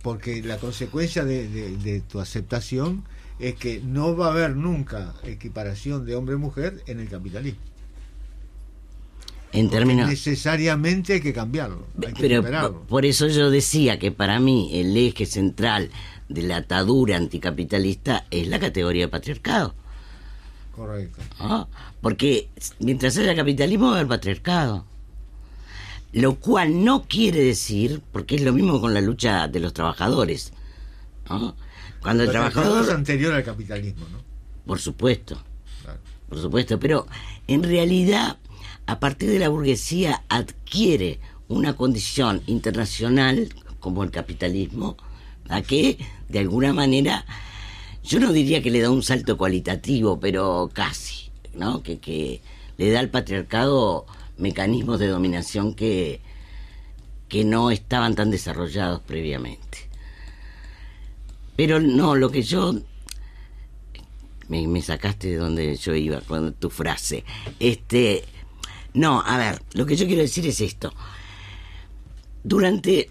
S4: porque la consecuencia de, tu aceptación es que no va a haber nunca equiparación de hombre-mujer en el capitalismo.
S3: En términos...
S4: Necesariamente hay que cambiarlo.
S3: pero por eso yo decía que para mí el eje central de la atadura anticapitalista es la categoría de patriarcado.
S4: Correcto.
S3: Ah, porque mientras haya capitalismo va a haber patriarcado. Lo cual no quiere decir, porque es lo mismo con la lucha de los trabajadores. Cuando el, trabajador
S4: es anterior al capitalismo, ¿no?
S3: Por supuesto. Por supuesto, pero en realidad a partir de la burguesía adquiere una condición internacional como el capitalismo a que de alguna manera yo no diría que le da un salto cualitativo, pero casi, ¿no? Que, que le da al patriarcado mecanismos de dominación que, que no estaban tan desarrollados previamente. Pero no, lo que yo me, me, sacaste de donde yo iba con tu frase. Este, no, a ver, lo que yo quiero decir es esto. Durante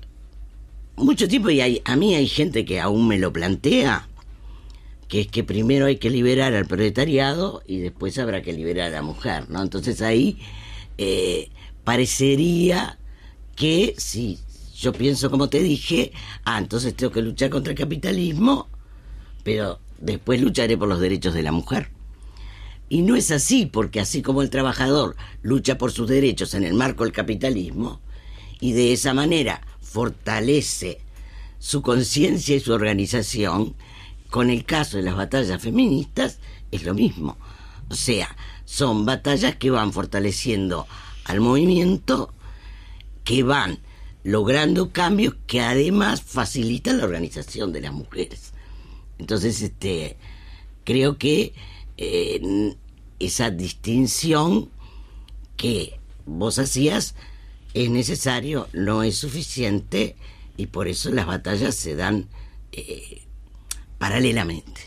S3: mucho tiempo y hay, a mí hay gente que aún me lo plantea, que es que primero hay que liberar al proletariado y después habrá que liberar a la mujer, ¿no? Entonces ahí eh, parecería que si yo pienso como te dije, ah, entonces tengo que luchar contra el capitalismo, pero después lucharé por los derechos de la mujer. Y no es así, porque así como el trabajador lucha por sus derechos en el marco del capitalismo, y de esa manera fortalece su conciencia y su organización, con el caso de las batallas feministas es lo mismo. O sea, son batallas que van fortaleciendo al movimiento, que van logrando cambios que además facilitan la organización de las mujeres. Entonces, este, creo que eh, esa distinción que vos hacías es necesario, no es suficiente y por eso las batallas se dan eh, paralelamente.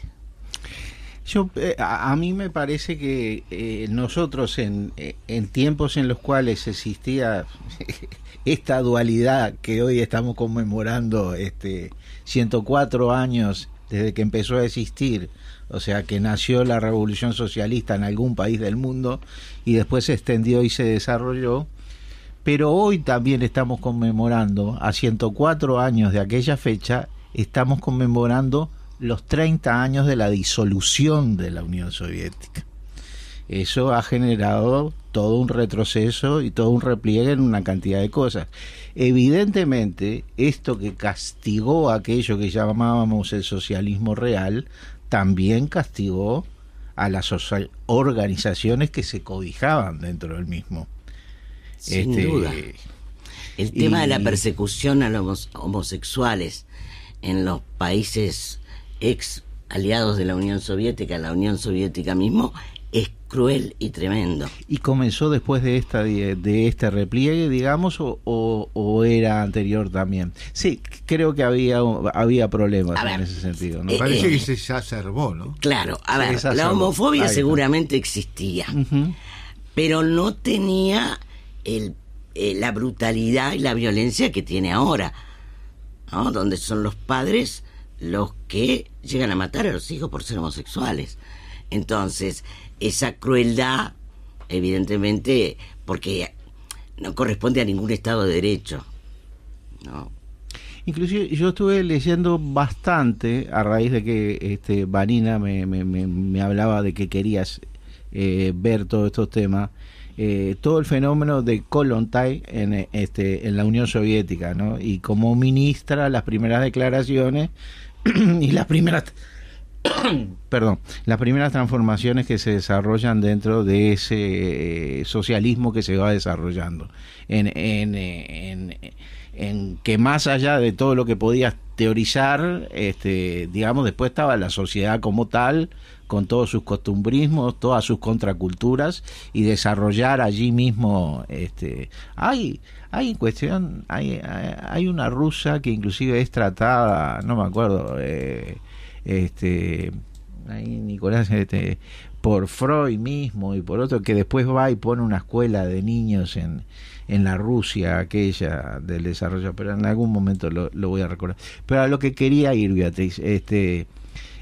S2: Yo, eh, a, mí me parece que eh, nosotros en, en tiempos en los cuales existía [LAUGHS] esta dualidad que hoy estamos conmemorando este 104 años desde que empezó a existir, o sea que nació la revolución socialista en algún país del mundo y después se extendió y se desarrolló, pero hoy también estamos conmemorando, a 104 años de aquella fecha, estamos conmemorando los 30 años de la disolución de la Unión Soviética. Eso ha generado todo un retroceso y todo un repliegue en una cantidad de cosas. Evidentemente, esto que castigó aquello que llamábamos el socialismo real, también castigó a las organizaciones que se cobijaban dentro del mismo.
S3: Sin este, duda. El tema de la persecución a los homosexuales en los países ex aliados de la Unión Soviética, la Unión Soviética mismo, es cruel y tremendo.
S2: ¿Y comenzó después de esta de este repliegue, digamos, o, era anterior también? Sí, creo que había había problemas en ese sentido.
S4: ¿no? Parece que se exacerbó, ¿no?
S3: Claro, a ver, la homofobia seguramente existía, pero no tenía el eh, la brutalidad y la violencia que tiene ahora, ¿no? donde son los padres los que llegan a matar a los hijos por ser homosexuales. Entonces, esa crueldad, evidentemente, porque no corresponde a ningún Estado de Derecho. ¿no?
S2: Inclusive yo estuve leyendo bastante a raíz de que este Vanina me, me, me, hablaba de que querías eh, ver todos estos temas eh, todo el fenómeno de Kolontai en, este, en la Unión Soviética, ¿no? Y como ministra las primeras declaraciones [CLEARS THROAT] y las primeras [COUGHS] perdón, las primeras transformaciones que se desarrollan dentro de ese eh, socialismo que se va desarrollando. En, en, en, en, que más allá de todo lo que podías teorizar, este, digamos, después estaba la sociedad como tal, con todos sus costumbrismos, todas sus contraculturas y desarrollar allí mismo este hay hay cuestión hay hay una rusa que inclusive es tratada no me acuerdo eh, este ahí Nicolás este, por Freud mismo y por otro que después va y pone una escuela de niños en en la Rusia aquella del desarrollo pero en algún momento lo, lo voy a recordar. Pero a lo que quería ir Beatriz este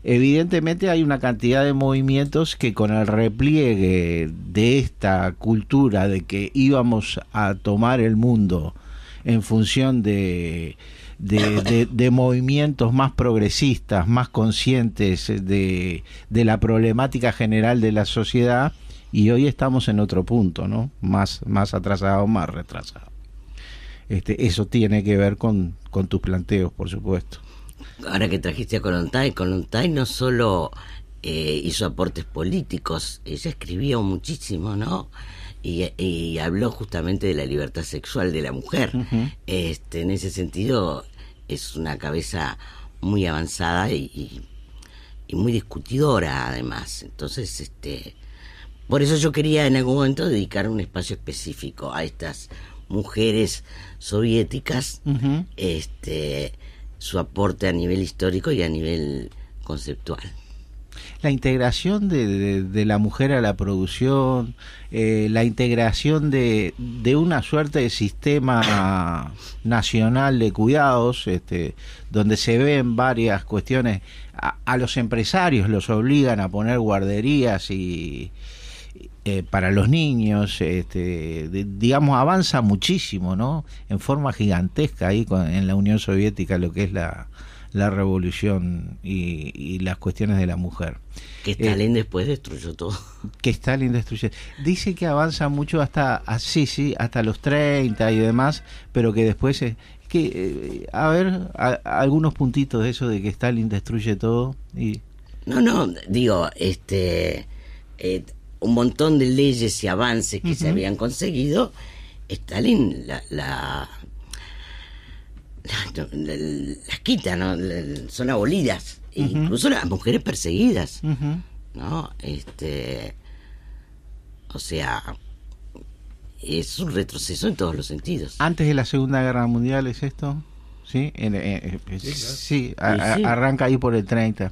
S2: Evidentemente hay una cantidad de movimientos que con el repliegue de esta cultura de que íbamos a tomar el mundo en función de, de, movimientos más progresistas, más conscientes de, de la problemática general de la sociedad, y hoy estamos en otro punto, ¿no? Más, más atrasado, más retrasado. Este, eso tiene que ver con, con tus planteos, por supuesto
S3: ahora que trajiste a Colontay, Colontay no solo eh, hizo aportes políticos, ella escribió muchísimo, ¿no? Y, habló justamente de la libertad sexual de la mujer. este, en ese sentido, es una cabeza muy avanzada y, y, muy discutidora, además. Entonces, este, por eso yo quería en algún momento dedicar un espacio específico a estas mujeres soviéticas, este su aporte a nivel histórico y a nivel conceptual.
S2: La integración de, de, la mujer a la producción, eh, la integración de, de, una suerte de sistema nacional de cuidados, este, donde se ven varias cuestiones, a los empresarios los obligan a poner guarderías y, eh, para los niños, este, digamos, avanza muchísimo, ¿no? En forma gigantesca ahí en la Unión Soviética lo que es la, la revolución y, las cuestiones de la mujer.
S3: Que Stalin eh, después destruyó todo.
S2: Que Stalin destruyó. Dice que avanza mucho hasta, así, sí, hasta los 30 y demás, pero que después... es que, eh, a ver, algunos puntitos de eso de que Stalin destruye todo y...
S3: No, no, digo, este un montón de leyes y avances que se habían conseguido, Stalin la, la, [LAUGHS] las quita, ¿no? son abolidas, incluso las mujeres perseguidas, ¿no? Este, o sea, es un retroceso en todos los sentidos.
S2: Antes de la Segunda Guerra Mundial es esto, ¿sí? sí, arranca ahí por el 30.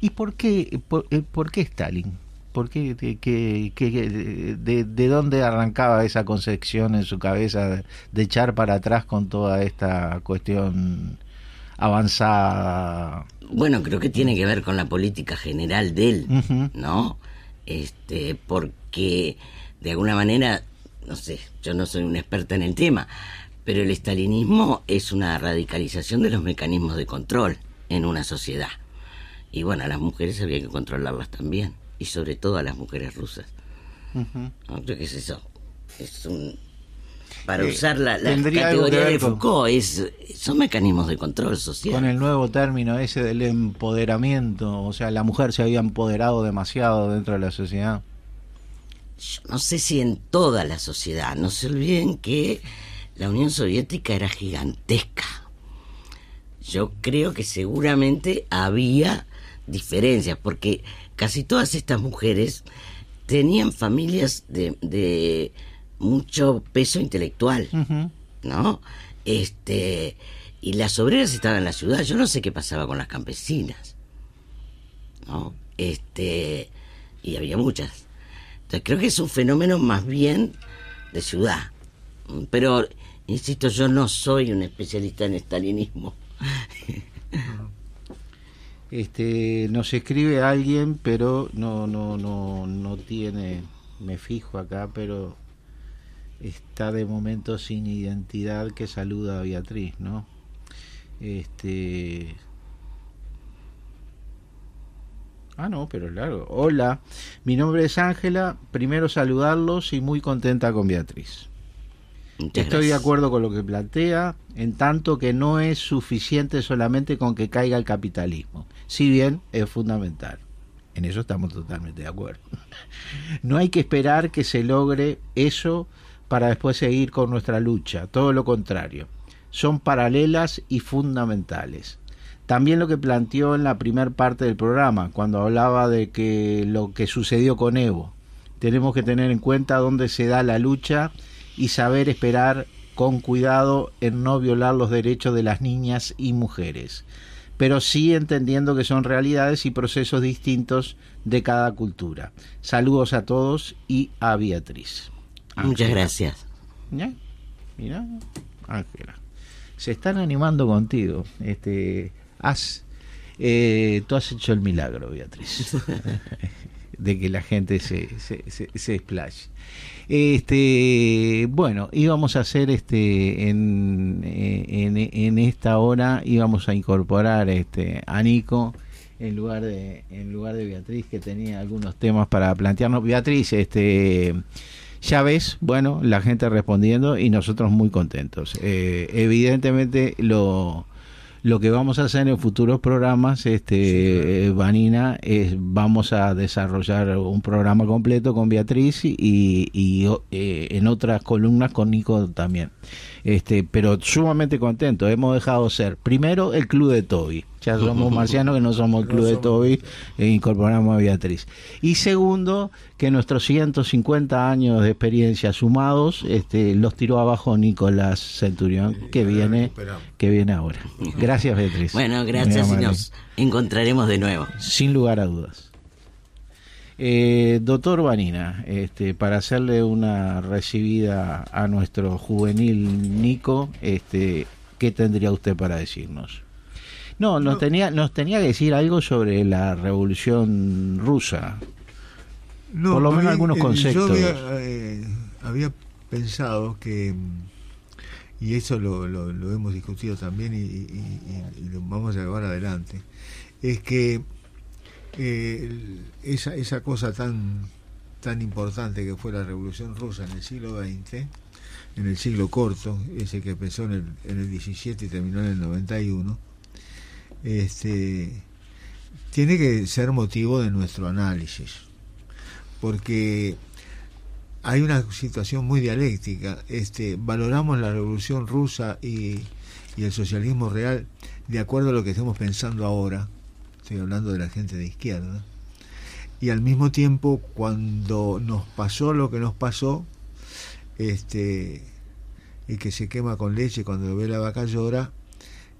S2: ¿Y por qué, por, eh, por qué Stalin? ¿Por qué? de, dónde arrancaba esa concepción en su cabeza de, echar para atrás con toda esta cuestión avanzada?
S3: Bueno, creo que tiene que ver con la política general de él, ¿no? Este, porque de alguna manera, no sé, yo no soy una experta en el tema, pero el estalinismo es una radicalización de los mecanismos de control en una sociedad. Y bueno, a las mujeres había que controlarlas también y sobre todo a las mujeres rusas. Creo que es eso. es un para
S2: Eh,
S3: usar la, la
S2: ¿tendría algo que
S3: categoría de Foucault, es, son mecanismos de control social.
S2: Con el nuevo término ese del empoderamiento, o sea, la mujer se había empoderado demasiado dentro de la sociedad.
S3: Yo no sé si en toda la sociedad, no se olviden que la Unión Soviética era gigantesca. Yo creo que seguramente había diferencias, porque casi todas estas mujeres tenían familias de, de mucho peso intelectual. ¿no? Este, y las obreras estaban en la ciudad, yo no sé qué pasaba con las campesinas, ¿no? Este, y había muchas. Entonces creo que es un fenómeno más bien de ciudad. Pero, insisto, yo no soy un especialista en estalinismo.
S2: Este, nos escribe alguien, pero no, no, no, no tiene, me fijo acá, pero está de momento sin identidad que saluda a Beatriz, ¿no? Este. Ah, no, pero es largo. Hola, mi nombre es Ángela. Primero saludarlos y muy contenta con Beatriz.
S3: Muchas
S2: Estoy de acuerdo con lo que plantea, en tanto que no es suficiente solamente con que caiga el capitalismo, si bien es fundamental. En eso estamos totalmente de acuerdo. [LAUGHS] No hay que esperar que se logre eso para después seguir con nuestra lucha, todo lo contrario. Son paralelas y fundamentales. También lo que planteó en la primera parte del programa, cuando hablaba de que lo que sucedió con Evo, tenemos que tener en cuenta dónde se da la lucha y saber esperar con cuidado en no violar los derechos de las niñas y mujeres, pero sí entendiendo que son realidades y procesos distintos de cada cultura. Saludos a todos y a Beatriz.
S3: Muchas gracias.
S2: ¿Ya? Mira, Ángela. Se están animando contigo. Este, has, eh, tú has hecho el milagro, Beatriz, [LAUGHS] de que la gente se, se, se, se explaye. Este, bueno, íbamos a hacer este en, en, en esta hora íbamos a incorporar este a Nico en lugar de en lugar de Beatriz que tenía algunos temas para plantearnos. Beatriz, este ya ves, bueno, la gente respondiendo y nosotros muy contentos. Eh, evidentemente lo lo que vamos a hacer en futuros programas, este, eh, Vanina, es vamos a desarrollar un programa completo con Beatriz y, y eh, en otras columnas con Nico también. Este, pero sumamente contento. Hemos dejado ser primero el club de Toby. Ya somos marcianos que no somos el [LAUGHS] club de Toby e incorporamos a Beatriz. Y segundo, que nuestros 150 años de experiencia sumados, este, los tiró abajo Nicolás Centurión, que viene, que viene ahora. Gracias, Beatriz.
S3: Bueno, gracias y nos encontraremos de nuevo.
S2: Sin lugar a dudas. Eh, doctor Vanina, este, para hacerle una recibida a nuestro juvenil Nico, este, ¿qué tendría usted para decirnos? No, nos tenía, nos tenía que decir algo sobre la revolución rusa.
S4: No,
S2: Por lo menos
S4: a mí,
S2: algunos
S4: eh,
S2: conceptos.
S4: Yo había, eh, había pensado que, mm, y eso lo, lo- lo hemos discutido también y, y- y- y lo vamos a llevar adelante, es que eh, esa, esa cosa tan, tan importante que fue la Revolución Rusa en el siglo XX, en el siglo corto, ese que empezó en el, en el 17 y terminó en el 91, este, tiene que ser motivo de nuestro análisis porque hay una situación muy dialéctica. Este, valoramos la revolución rusa y, el socialismo real de acuerdo a lo que estamos pensando ahora. Estoy hablando de la gente de izquierda. Y al mismo tiempo, cuando nos pasó lo que nos pasó, este, y que se quema con leche cuando ve la vaca llora,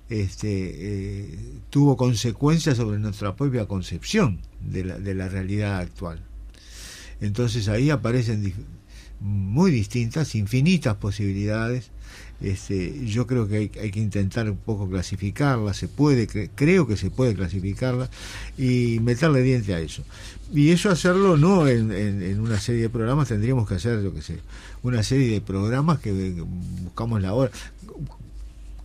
S4: este, eh, tuvo consecuencias sobre nuestra propia concepción de la, realidad actual. Entonces ahí aparecen muy distintas, infinitas posibilidades. Este, yo creo que hay, que intentar un poco clasificarla, se puede, cre- creo que se puede clasificarla y meterle diente a eso. Y eso hacerlo no en, una serie de programas, tendríamos que hacer, yo que sé, una serie de programas que buscamos la hora.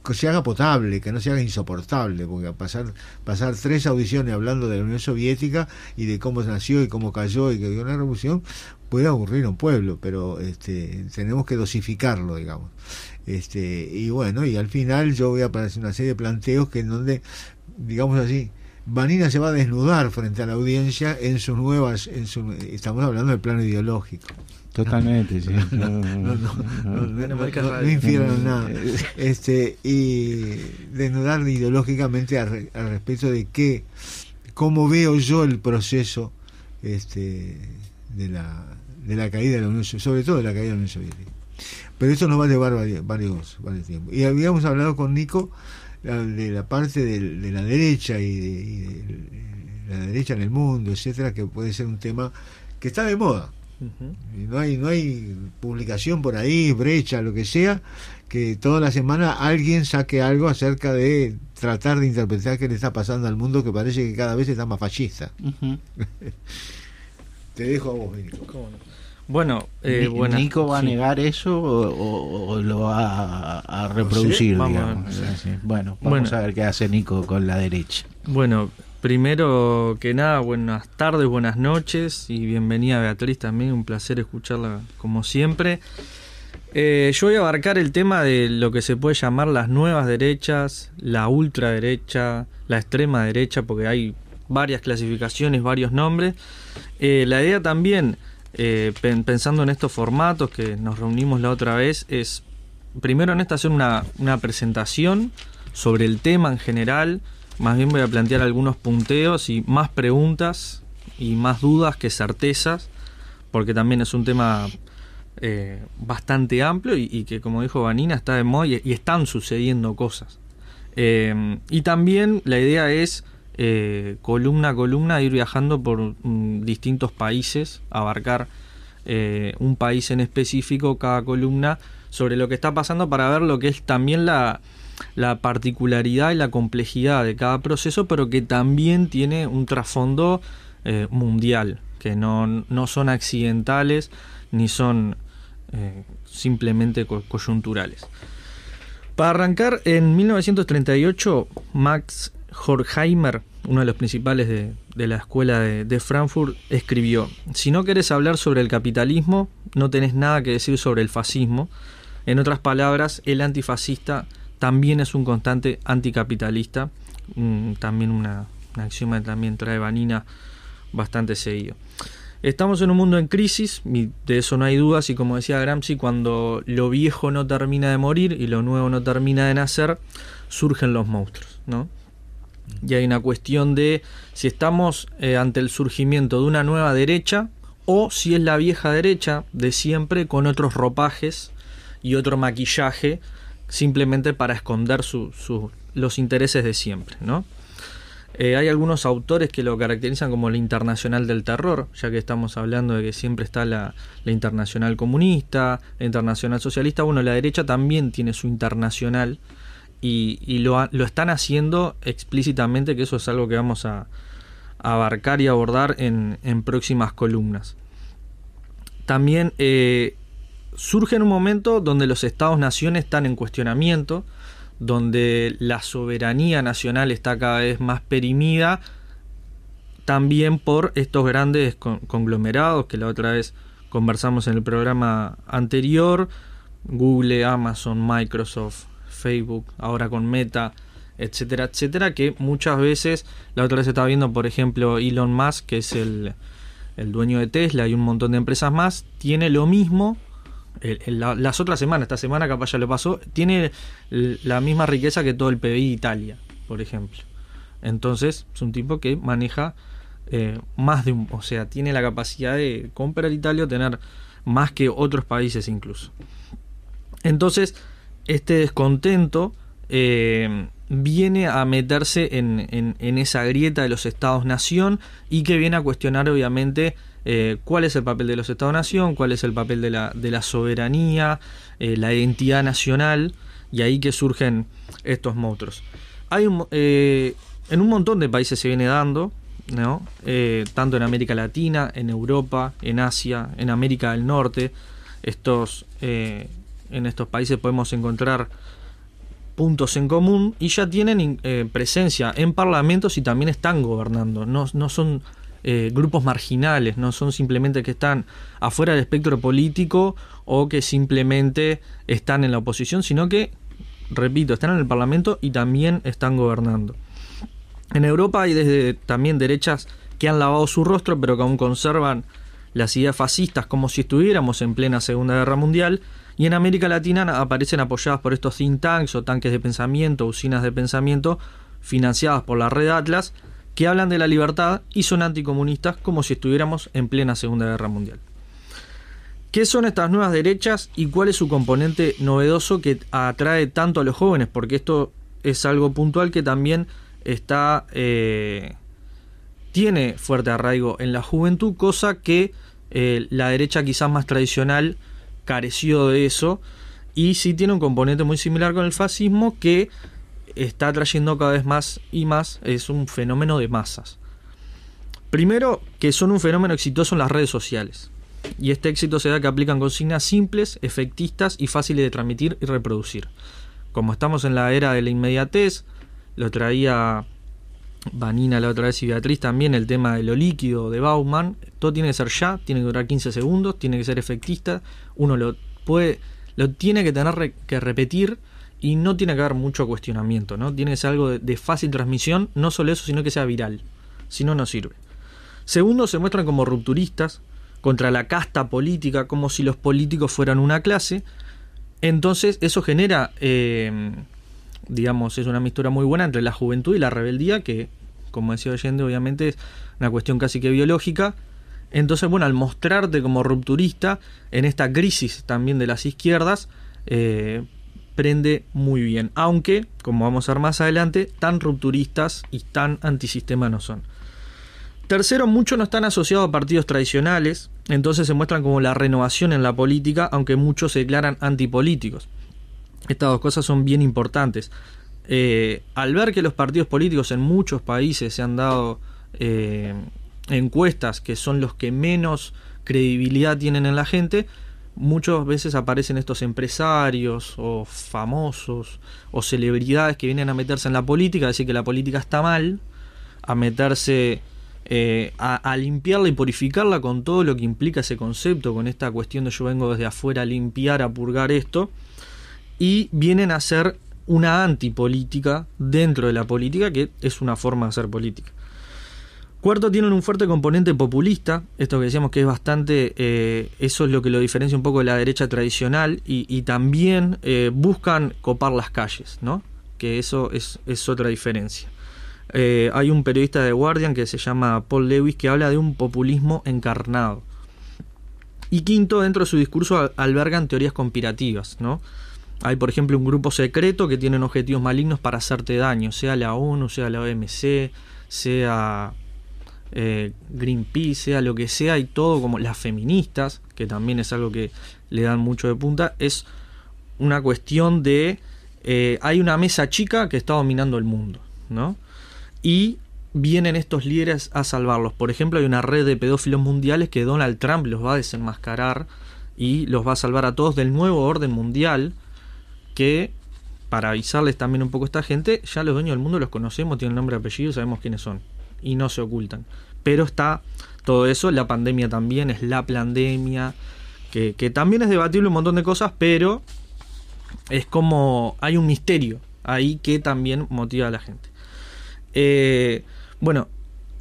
S4: Que se haga potable, que no se haga insoportable, porque pasar, pasar tres audiciones hablando de la Unión Soviética y de cómo nació y cómo cayó y que dio una revolución, puede aburrir a un pueblo, pero este, tenemos que dosificarlo, digamos. Este, y bueno, y al final yo voy a aparecer una serie de planteos que en donde, digamos así, Vanina se va a desnudar frente a la audiencia en sus nuevas, en su, estamos hablando del plano ideológico.
S2: Totalmente, sí. [LAUGHS]
S4: No, no, no, infieran nada. Este, y desnudar ideológicamente al, respecto de qué, cómo veo yo el proceso este, de, la, de la caída de la Unión sobre todo de la caída de la Unión Soviética. Pero esto nos va a llevar varios, varios, tiempos. Y habíamos hablado con Nico de la parte de, la derecha y de, la derecha en el mundo, etcétera, que puede ser un tema que está de moda y no hay, no hay publicación por ahí, brecha, lo que sea, que toda la semana alguien saque algo acerca de tratar de interpretar qué le está pasando al mundo que parece que cada vez está más fascista. [LAUGHS] Te dejo a vos, Nico.
S1: Bueno, eh,
S2: ¿Nico va a negar eso o, lo va a, reproducir? Bueno, vamos a ver qué hace Nico con la derecha.
S1: Bueno, Primero que nada, buenas tardes, buenas noches y bienvenida Beatriz también, un placer escucharla como siempre. Eh, yo voy a abarcar el tema de lo que se puede llamar las nuevas derechas, la ultraderecha, la extrema derecha, porque hay varias clasificaciones, varios nombres. Eh, la idea también, eh, pensando en estos formatos que nos reunimos la otra vez, es primero en esta hacer una, una presentación sobre el tema en general, más bien voy a plantear algunos punteos y más preguntas y más dudas que certezas, porque también es un tema eh, bastante amplio y, que, como dijo Vanina, está de moda y, están sucediendo cosas. Eh, y también la idea es, eh, columna a columna, ir viajando por mm, distintos países, abarcar un país en específico, cada columna, sobre lo que está pasando para ver lo que es también la la particularidad y la complejidad de cada proceso, pero que también tiene un trasfondo eh, mundial, que no, son accidentales ni son eh, simplemente coyunturales. Para arrancar, en 1938, Max Horkheimer, uno de los principales de, la escuela de, de, Frankfurt, escribió, si no querés hablar sobre el capitalismo, no tenés nada que decir sobre el fascismo. En otras palabras, el antifascista también es un constante anticapitalista, también una, axioma que también trae Vanina bastante seguido. Estamos en un mundo en crisis, de eso no hay dudas, y como decía Gramsci, cuando lo viejo no termina de morir y lo nuevo no termina de nacer, surgen los monstruos, ¿no? Y hay una cuestión de si estamos eh, ante el surgimiento de una nueva derecha o si es la vieja derecha de siempre con otros ropajes y otro maquillaje simplemente para esconder los intereses de siempre, ¿no? Eh, hay algunos autores que lo caracterizan como la internacional del terror, ya que estamos hablando de que siempre está la, internacional comunista, la internacional socialista. Bueno, la derecha también tiene su internacional y, lo, están haciendo explícitamente, que eso es algo que vamos a, abarcar y abordar en, próximas columnas. También eh, surge en un momento donde los estados-naciones están en cuestionamiento, donde la soberanía nacional está cada vez más perimida, también por estos grandes conglomerados que la otra vez conversamos en el programa anterior, Google, Amazon, Microsoft, Facebook, ahora con Meta, etcétera, etcétera, que muchas veces, la otra vez estaba viendo, por ejemplo, Elon Musk, que es el, el dueño de Tesla y un montón de empresas más, tiene lo mismo las otras semanas, esta semana capaz ya lo pasó, tiene la misma riqueza que todo el PBI de Italia, por ejemplo. Entonces, es un tipo que maneja eh, más de un, o sea, tiene la capacidad de comprar Italia o tener más que otros países incluso. Entonces, este descontento eh, viene a meterse en, en esa grieta de los estados-nación y que viene a cuestionar obviamente eh, cuál es el papel de los Estados-Nación, cuál es el papel de la, de la soberanía, eh, la identidad nacional, y ahí que surgen estos monstruos. Hay eh, en un montón de países se viene dando, ¿no? tanto en América Latina, en Europa, en Asia, en América del Norte. Estos, en estos países podemos encontrar puntos en común y ya tienen presencia en parlamentos y también están gobernando. No, no son eh, grupos marginales, no son simplemente que están afuera del espectro político o que simplemente están en la oposición, sino que, repito, están en el Parlamento y también están gobernando. En Europa hay desde también derechas que han lavado su rostro, pero que aún conservan las ideas fascistas como si estuviéramos en plena Segunda Guerra Mundial, y en América Latina aparecen apoyadas por estos think tanks o tanques de pensamiento, usinas de pensamiento, financiadas por la red Atlas, que hablan de la libertad y son anticomunistas como si estuviéramos en plena Segunda Guerra Mundial. ¿Qué son estas nuevas derechas y cuál es su componente novedoso que atrae tanto a los jóvenes? Porque esto es algo puntual que también está eh, tiene fuerte arraigo en la juventud, cosa que eh, la derecha quizás más tradicional careció de eso y sí tiene un componente muy similar con el fascismo que está trayendo cada vez más y más, es un fenómeno de masas. Primero, que son un fenómeno exitoso en las redes sociales. Y este éxito se da que aplican consignas simples, efectistas y fáciles de transmitir y reproducir. Como estamos en la era de la inmediatez, lo traía Vanina la otra vez y Beatriz también, el tema de lo líquido de Bauman, todo tiene que ser ya, tiene que durar 15 segundos, tiene que ser efectista, uno lo puede, lo tiene que tener que repetir y no tiene que haber mucho cuestionamiento, ¿no? Tiene que ser algo de, fácil transmisión, no solo eso, sino que sea viral. Si no, no sirve. Segundo, se muestran como rupturistas contra la casta política, como si los políticos fueran una clase. Entonces, eso genera, eh, digamos, es una mistura muy buena entre la juventud y la rebeldía, que, como decía oyendo, obviamente es una cuestión casi que biológica. Entonces, bueno, al mostrarte como rupturista en esta crisis también de las izquierdas, eh, prende muy bien, aunque, como vamos a ver más adelante, tan rupturistas y tan antisistema no son. Tercero, muchos no están asociados a partidos tradicionales, entonces se muestran como la renovación en la política, aunque muchos se declaran antipolíticos. Estas dos cosas son bien importantes. Eh, al ver que los partidos políticos en muchos países se han dado eh, encuestas que son los que menos credibilidad tienen en la gente, muchas veces aparecen estos empresarios o famosos o celebridades que vienen a meterse en la política, a decir que la política está mal, a meterse eh, a, limpiarla y purificarla con todo lo que implica ese concepto, con esta cuestión de yo vengo desde afuera a limpiar, a purgar esto, y vienen a hacer una antipolítica dentro de la política, que es una forma de hacer política. Cuarto, tienen un fuerte componente populista, esto que decíamos que es bastante, eh, eso es lo que lo diferencia un poco de la derecha tradicional, y, también eh, buscan copar las calles, ¿no? Que eso es, otra diferencia. Eh, hay un periodista de Guardian que se llama Paul Lewis que habla de un populismo encarnado. Y quinto, dentro de su discurso albergan teorías conspirativas, ¿no? Hay, por ejemplo, un grupo secreto que tienen objetivos malignos para hacerte daño, sea la ONU, sea la OMC, sea eh, Greenpeace, sea lo que sea, y todo como las feministas, que también es algo que le dan mucho de punta, es una cuestión de eh, hay una mesa chica que está dominando el mundo, ¿no? Y vienen estos líderes a salvarlos. Por ejemplo, hay una red de pedófilos mundiales que Donald Trump los va a desenmascarar y los va a salvar a todos del nuevo orden mundial que para avisarles también un poco a esta gente, ya los dueños del mundo los conocemos, tienen nombre y apellido, sabemos quiénes son y no se ocultan. Pero está todo eso, la pandemia también es la pandemia, que, también es debatible un montón de cosas, pero es como hay un misterio ahí que también motiva a la gente. Eh, bueno,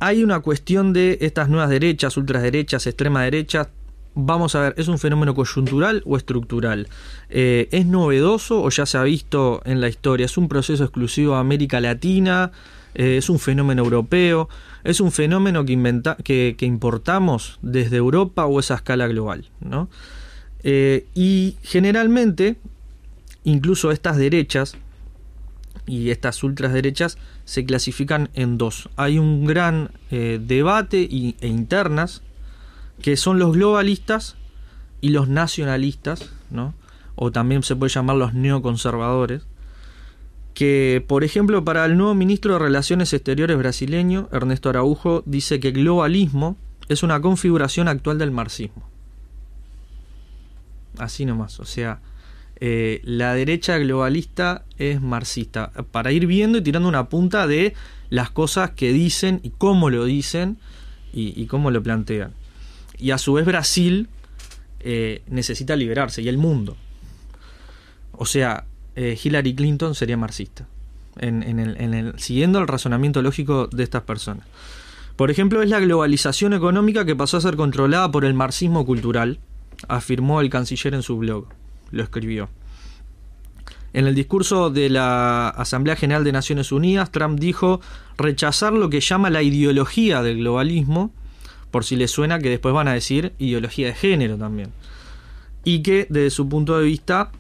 S1: hay una cuestión de estas nuevas derechas, ultraderechas, extrema derecha. Vamos a ver, ¿es un fenómeno coyuntural o estructural? Eh, ¿Es novedoso o ya se ha visto en la historia? ¿Es un proceso exclusivo de América Latina? Eh, es un fenómeno europeo, es un fenómeno que, inventa, que, importamos desde Europa o esa escala global. ¿no? Eh, y generalmente, incluso estas derechas y estas ultraderechas se clasifican en dos. Hay un gran eh, debate e internas que son los globalistas y los nacionalistas, ¿no? o también se puede llamar los neoconservadores, que, por ejemplo, para el nuevo ministro de Relaciones Exteriores brasileño, Ernesto Araujo, dice que globalismo es una configuración actual del marxismo. Así nomás, o sea, eh, la derecha globalista es marxista, para ir viendo y tirando una punta de las cosas que dicen y cómo lo dicen y, cómo lo plantean. Y a su vez Brasil eh, necesita liberarse y el mundo. O sea, eh, Hillary Clinton sería marxista, en, el, siguiendo el razonamiento lógico de estas personas. Por ejemplo, es la globalización económica que pasó a ser controlada por el marxismo cultural, afirmó el canciller en su blog. Lo escribió. En el discurso de la Asamblea General de Naciones Unidas, Trump dijo rechazar lo que llama la ideología del globalismo, por si les suena que después van a decir ideología de género también. Y que desde su punto de vista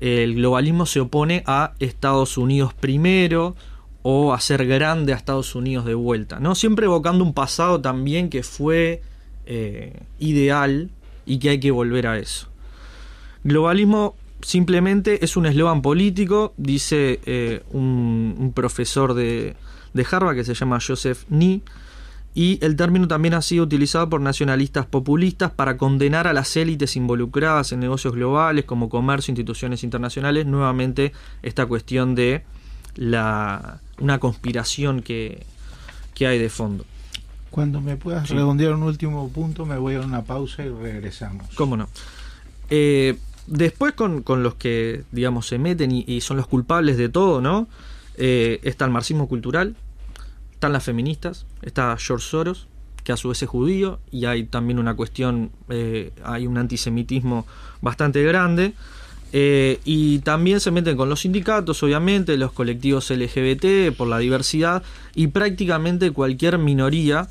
S1: el globalismo se opone a Estados Unidos primero o hacer grande a Estados Unidos de vuelta, ¿no? Siempre evocando un pasado también que fue eh, ideal y que hay que volver a eso. Globalismo simplemente es un eslogan político, dice eh, un, profesor de, de, Harvard que se llama Joseph Nee, y el término también ha sido utilizado por nacionalistas populistas para condenar a las élites involucradas en negocios globales como comercio, instituciones internacionales, nuevamente esta cuestión de la, una conspiración que, que hay de fondo.
S2: Cuando me puedas redondear un último punto, me voy a una pausa y regresamos.
S1: ¿Cómo no? Eh, después con, los que, digamos, se meten y, son los culpables de todo, ¿no? Eh, está el marxismo cultural, están las feministas, está George Soros, que a su vez es judío, y hay también una cuestión, eh, hay un antisemitismo bastante grande. Eh, y también se meten con los sindicatos, obviamente, los colectivos LGBT, por la diversidad, y prácticamente cualquier minoría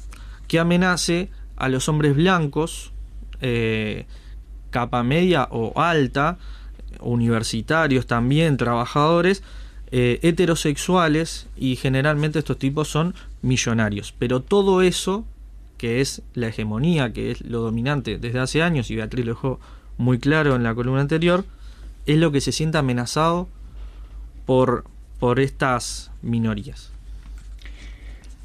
S1: que amenace a los hombres blancos, capa media o alta, universitarios también, trabajadores, eh, heterosexuales y generalmente estos tipos son millonarios. Pero todo eso, que es la hegemonía, que es lo dominante desde hace años, y Beatriz lo dejó muy claro en la columna anterior, es lo que se siente amenazado por, por estas minorías.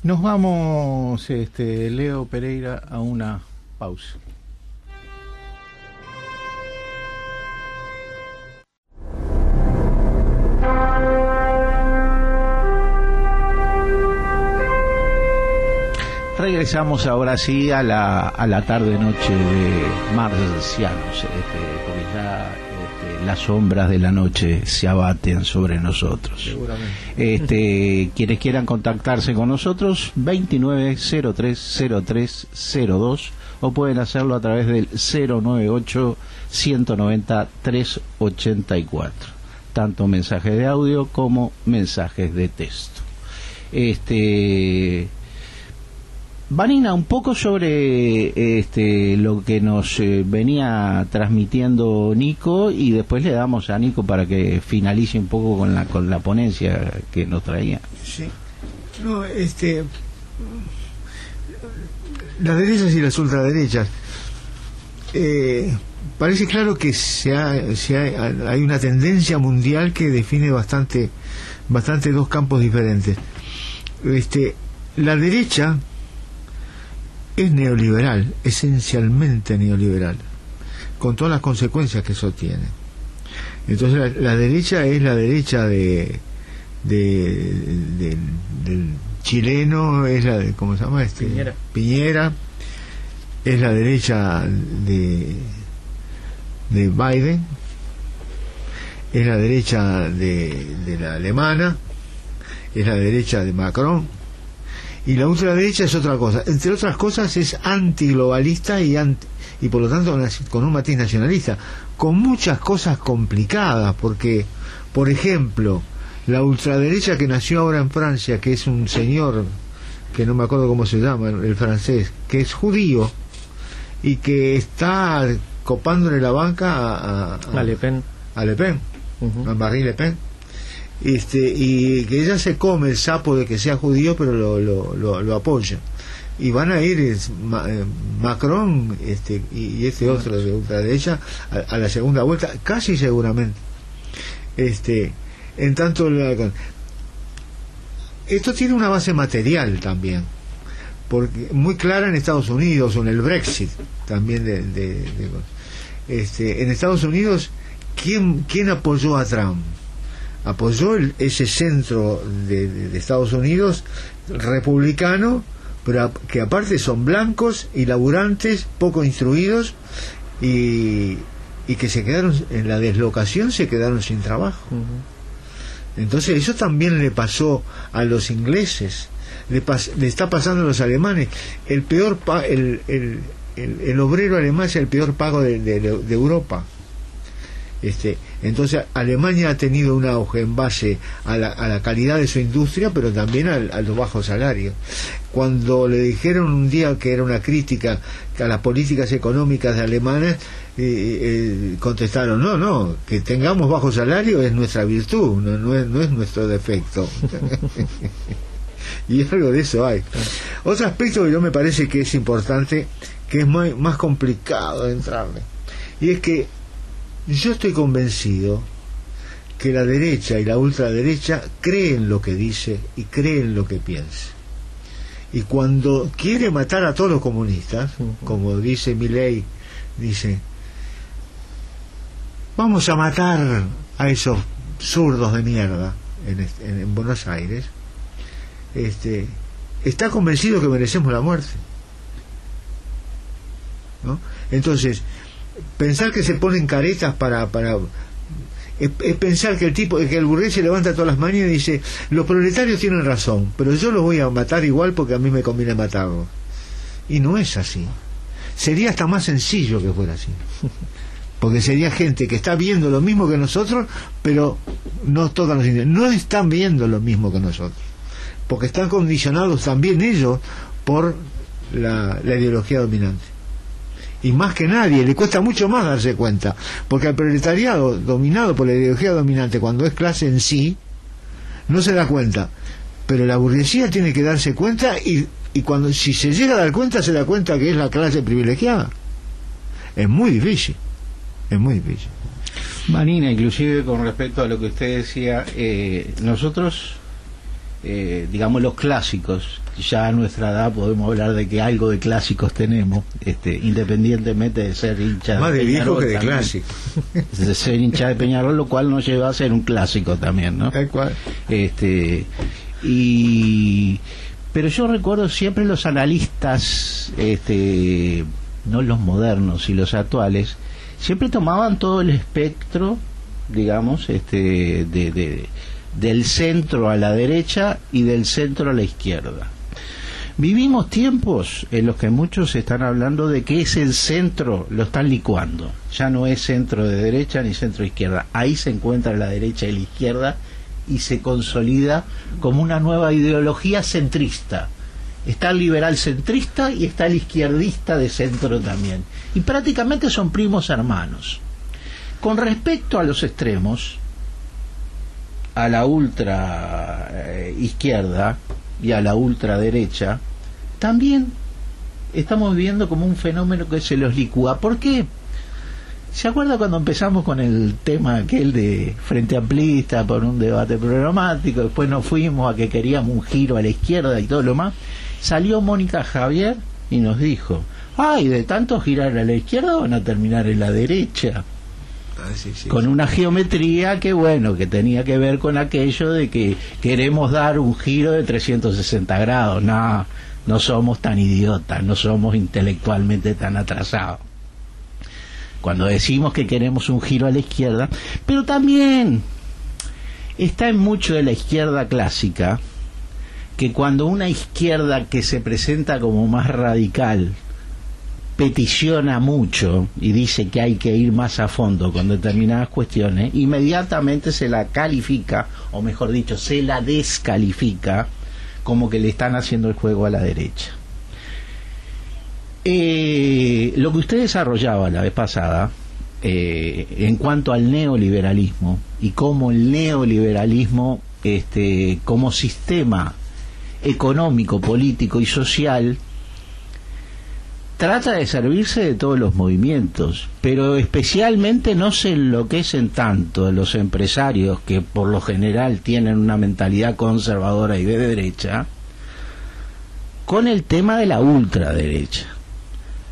S2: Nos vamos, este, Leo Pereira, a una pausa. Regresamos ahora sí a la, a la tarde-noche de Marcianos, este, porque ya este, las sombras de la noche se abaten sobre nosotros. Este, [LAUGHS] quienes quieran contactarse con nosotros, 29030302 o pueden hacerlo a través del 098 190 384 tanto mensajes de audio como mensajes de texto. Este Vanina, un poco sobre este, lo que nos eh, venía transmitiendo Nico y después le damos a Nico para que finalice un poco con la, con la ponencia que nos traía.
S4: Sí. No, este. Las derechas y las ultraderechas. Eh, parece claro que se hay una tendencia mundial que define bastante, bastante dos campos diferentes. Este, la derecha es neoliberal, esencialmente neoliberal, con todas las consecuencias que eso tiene. Entonces la, derecha es la derecha de, del chileno, es la de, ¿cómo se llama? Este?
S1: Piñera.
S4: Piñera, es la derecha de, de Biden, es la derecha de, de la alemana, es la derecha de Macron, y la ultraderecha es otra cosa. Entre otras cosas es antiglobalista y, y por lo tanto con un matiz nacionalista, con muchas cosas complicadas, porque, por ejemplo, la ultraderecha que nació ahora en Francia, que es un señor, que no me acuerdo cómo se llama, el francés, que es judío y que está copándole la banca a,
S1: a, Le Pen.
S4: A Le Pen, a Marie Le Pen este, y que ella se come el sapo de que sea judío, pero lo, lo, lo, apoya. Y van a ir eh, Macron este, y, este otro de ultraderecha a, a la segunda vuelta, casi seguramente. Este, en tanto, esto tiene una base material también, porque muy clara en Estados Unidos o en el Brexit también de, este, en Estados Unidos ¿quién, quién apoyó a Trump? Apoyó el- ese centro de, de- de Estados Unidos republicano, pero que aparte son blancos y laburantes, poco instruidos y, y que se quedaron en la deslocación, se quedaron sin trabajo. Entonces eso también le pasó a los ingleses, le, pas- le está pasando a los alemanes. El peor pa- el, el, el- el obrero alemán es el peor pago de, de- de Europa. Este, entonces Alemania ha tenido un auge en base a la, a la calidad de su industria, pero también al- a, los bajos salarios. Cuando le dijeron un día que era una crítica a las políticas económicas de alemanes, eh, eh, contestaron, no, no, que tengamos bajo salario es nuestra virtud, no, es, nuestro defecto. [LAUGHS] y algo de eso hay. Otro aspecto que yo me parece que es importante, que es más complicado de entrarle, y es que yo estoy convencido que la derecha y la ultraderecha creen lo que dice y creen lo que piensa. Y cuando quiere matar a todos los comunistas, como dice Milei, dice, vamos a matar a esos zurdos de mierda en, en Buenos Aires, este, está convencido que merecemos la muerte. ¿no? Entonces, pensar que se ponen caretas para, para es, pensar que el tipo que el burgués se levanta todas las mañanas y dice los proletarios tienen razón pero yo los voy a matar igual porque a mí me conviene matarlos. Y no es así. Sería hasta más sencillo que fuera así. [LAUGHS] Porque sería gente que está viendo lo mismo que nosotros pero no tocan los intereses. No están viendo lo mismo que nosotros. Porque están condicionados también ellos por la ideología dominante y más que nadie, le cuesta mucho más darse cuenta, porque al proletariado dominado por la ideología dominante, cuando es clase en sí, no se da cuenta, pero la burguesía tiene que darse cuenta y, y cuando si se llega a dar cuenta, se da cuenta que es la clase privilegiada. Es muy difícil, es muy difícil.
S2: Marina, inclusive con respecto a lo que usted decía, eh, nosotros, eh, digamos los clásicos, ya a nuestra edad podemos hablar de que algo de clásicos tenemos, este, independientemente de ser hincha
S4: Más de viejo
S2: Peñarol
S4: que de
S2: también,
S4: clásico. [LAUGHS]
S2: de ser hincha de Peñarol, lo cual nos lleva a ser un clásico también, ¿no?
S4: Tal cual.
S2: este y pero yo recuerdo siempre los analistas este no los modernos y los actuales siempre tomaban todo el espectro digamos este de, de- del centro a la derecha y del centro a la izquierda Vivimos tiempos en los que muchos están hablando de que es el centro, lo están licuando. Ya no es centro de derecha ni centro izquierda. Ahí se encuentra la derecha y la izquierda y se consolida como una nueva ideología centrista. Está el liberal centrista y está el izquierdista de centro también. Y prácticamente son primos hermanos. Con respecto a los extremos, a la ultra eh, izquierda y a la ultraderecha, también estamos viviendo como un fenómeno que se los licúa. ¿Por qué? ¿Se acuerda cuando empezamos con el tema aquel de Frente Amplista por un debate programático? Después nos fuimos a que queríamos un giro a la izquierda y todo lo más. Salió Mónica Javier y nos dijo, ay, de tanto girar a la izquierda van a terminar en la derecha
S4: Ah, sí, sí.
S2: con una geometría que bueno que tenía que ver con aquello de que queremos dar un giro de 360 grados no no somos tan idiotas no somos intelectualmente tan atrasados. Cuando decimos que queremos un giro a la izquierda pero también está en mucho de la izquierda clásica que cuando una izquierda que se presenta como más radical peticiona mucho y dice que hay que ir más a fondo con determinadas cuestiones, inmediatamente se la califica, o mejor dicho, se la descalifica como que le están haciendo el juego a la derecha. Eh, lo que usted desarrollaba la vez pasada eh, en cuanto al neoliberalismo y cómo el neoliberalismo este, como sistema económico, político y social trata de servirse de todos los movimientos, pero especialmente no se enloquecen tanto los empresarios que por lo general tienen una mentalidad conservadora y de derecha con el tema de la ultraderecha.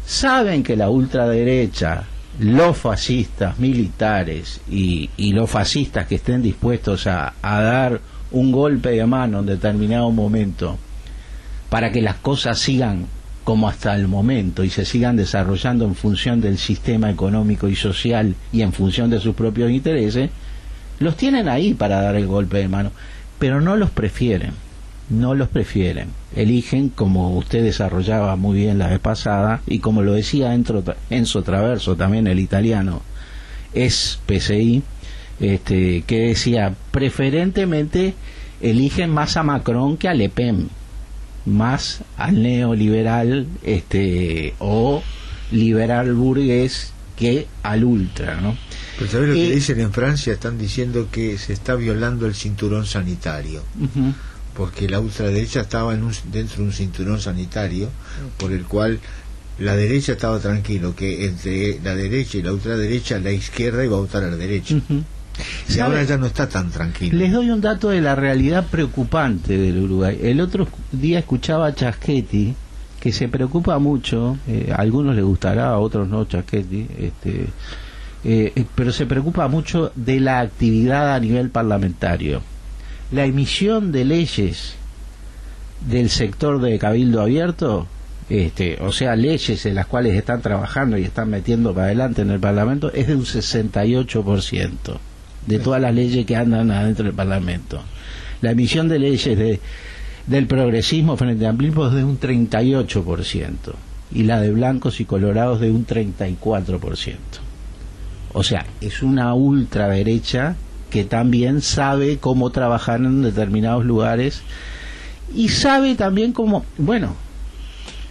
S2: Saben que la ultraderecha los fascistas militares y, los fascistas que estén dispuestos a, a dar un golpe de mano en determinado momento para que las cosas sigan como hasta el momento y se sigan desarrollando en función del sistema económico y social y en función de sus propios intereses, los tienen ahí para dar el golpe de mano, pero no los prefieren, no los prefieren. Eligen, como usted desarrollaba muy bien la vez pasada, y como lo decía Enzo Traverso, también el italiano, es PCI, este, que decía, preferentemente eligen más a Macron que a Le Pen, más al neoliberal este, o liberal burgués que al ultra, ¿no?
S4: Pero ¿sabes lo que dicen en Francia? Están diciendo que se está violando el cinturón sanitario. Porque la ultraderecha estaba en dentro de un cinturón sanitario por el cual la derecha estaba tranquilo, que entre la derecha y la ultraderecha, la izquierda iba a votar a la derecha. Y ahora ya no está tan tranquilo.
S2: Les doy un dato de la realidad preocupante del Uruguay. El otro día escuchaba a Chaschetti, que se preocupa mucho, eh, a algunos les gustará, a otros no, Chaschetti, este, eh, eh, pero se preocupa mucho de la actividad a nivel parlamentario. La emisión de leyes del sector de cabildo abierto, este, o sea, leyes en las cuales están trabajando y están metiendo para adelante en el Parlamento, es de un 68% de todas las leyes que andan adentro del Parlamento. La emisión de leyes de, del progresismo frente a amplismo es de un 38% y la de blancos y colorados de un 34%. O sea, es una ultraderecha que también sabe cómo trabajar en determinados lugares y sabe también cómo, bueno,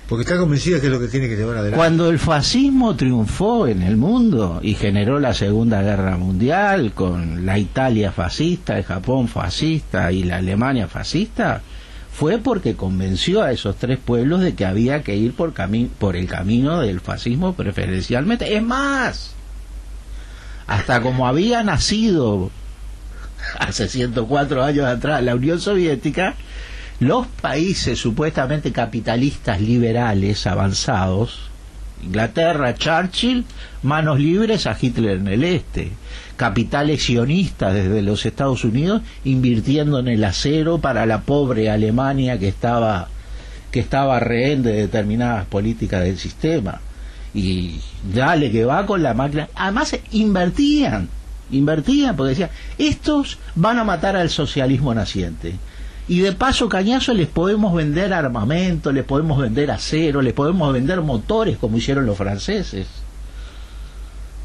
S4: porque está convencida que es lo que tiene que llevar adelante.
S2: Cuando el fascismo triunfó en el mundo y generó la Segunda Guerra Mundial con la Italia fascista, el Japón fascista y la Alemania fascista, fue porque convenció a esos tres pueblos de que había que ir por, por el camino del fascismo preferencialmente. Es más, hasta como había nacido [LAUGHS] hace 104 años atrás la Unión Soviética, los países supuestamente capitalistas liberales avanzados, Inglaterra, Churchill, manos libres a Hitler en el este, capitales sionistas desde los Estados Unidos invirtiendo en el acero para la pobre Alemania que estaba que estaba rehén de determinadas políticas del sistema. Y dale que va con la máquina. Además invertían invertían porque decían estos van a matar al socialismo naciente y de paso cañazo les podemos vender armamento, les podemos vender acero, les podemos vender motores como hicieron los franceses.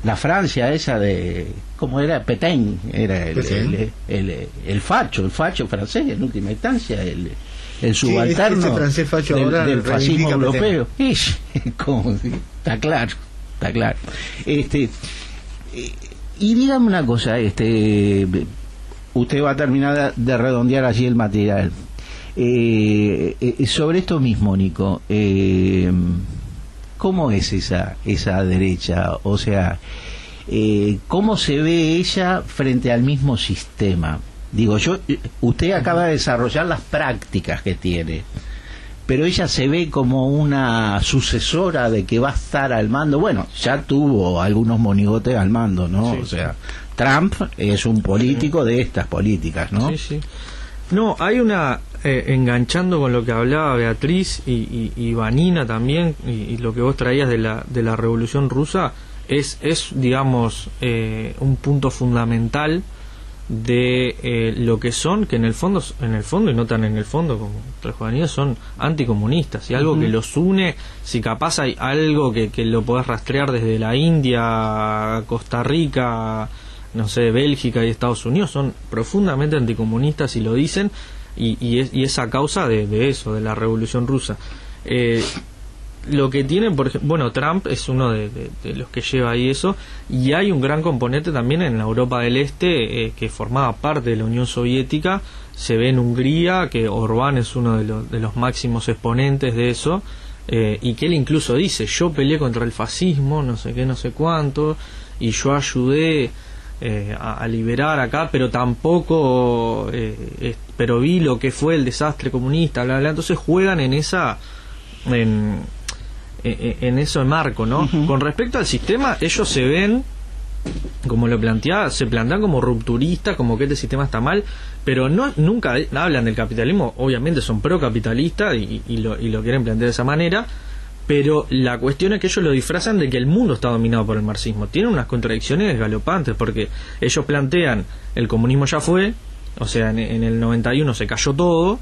S2: La Francia esa de, ¿cómo era? Petain, era el, el, el, facho, el facho francés en última instancia, el, el subalterno del, fascismo europeo. [LAUGHS] está claro, está claro. Este, eh, y dígame una cosa, este usted va a terminar de redondear allí el material. Eh, eh, sobre esto mismo, Nico, eh, ¿cómo es esa, esa derecha? O sea, ¿cómo se ve ella frente al mismo sistema? Digo, yo, usted acaba de desarrollar las prácticas que tiene, pero ella se ve como una sucesora de que va a estar al mando. Bueno, ya tuvo algunos monigotes al mando, ¿no? O sea, Trump es un político de estas políticas, ¿no?
S1: Sí, sí. No, hay una, eh, enganchando con lo que hablaba Beatriz y, y, Vanina también, y, lo que vos traías de la, de la Revolución Rusa, es, es digamos, eh, un punto fundamental de eh, lo que son, que en el fondo, en el fondo y no tan en el fondo como tres son anticomunistas y algo que los une, si capaz hay algo que, que lo podés rastrear desde la India, Costa Rica, no sé, Bélgica y Estados Unidos son profundamente anticomunistas y lo dicen, y, y, es, y a causa de, eso, de la revolución rusa. Eh, lo que tienen, por ejemplo, bueno, Trump es uno de, los que lleva ahí eso, y hay un gran componente también en la Europa del Este eh, que formaba parte de la Unión Soviética, se ve en Hungría, que Orbán es uno de, los, de los máximos exponentes de eso, eh, y que él incluso dice, yo peleé contra el fascismo, no sé qué, no sé cuánto, y yo ayudé eh, a, liberar acá, pero tampoco, eh, pero vi lo que fue el desastre comunista, bla, bla, entonces juegan en esa, en, eh, en eso marco, ¿no? Con respecto al sistema, ellos se ven como lo plantea, se plantean como rupturistas, como que este sistema está mal, pero no nunca hablan del capitalismo, obviamente son pro-capitalistas y, y, lo, y lo quieren plantear de esa manera, pero la cuestión es que ellos lo disfrazan de que el mundo está dominado por el marxismo. Tienen unas contradicciones galopantes, porque ellos plantean el comunismo ya fue, o sea, en, el 91 se cayó todo,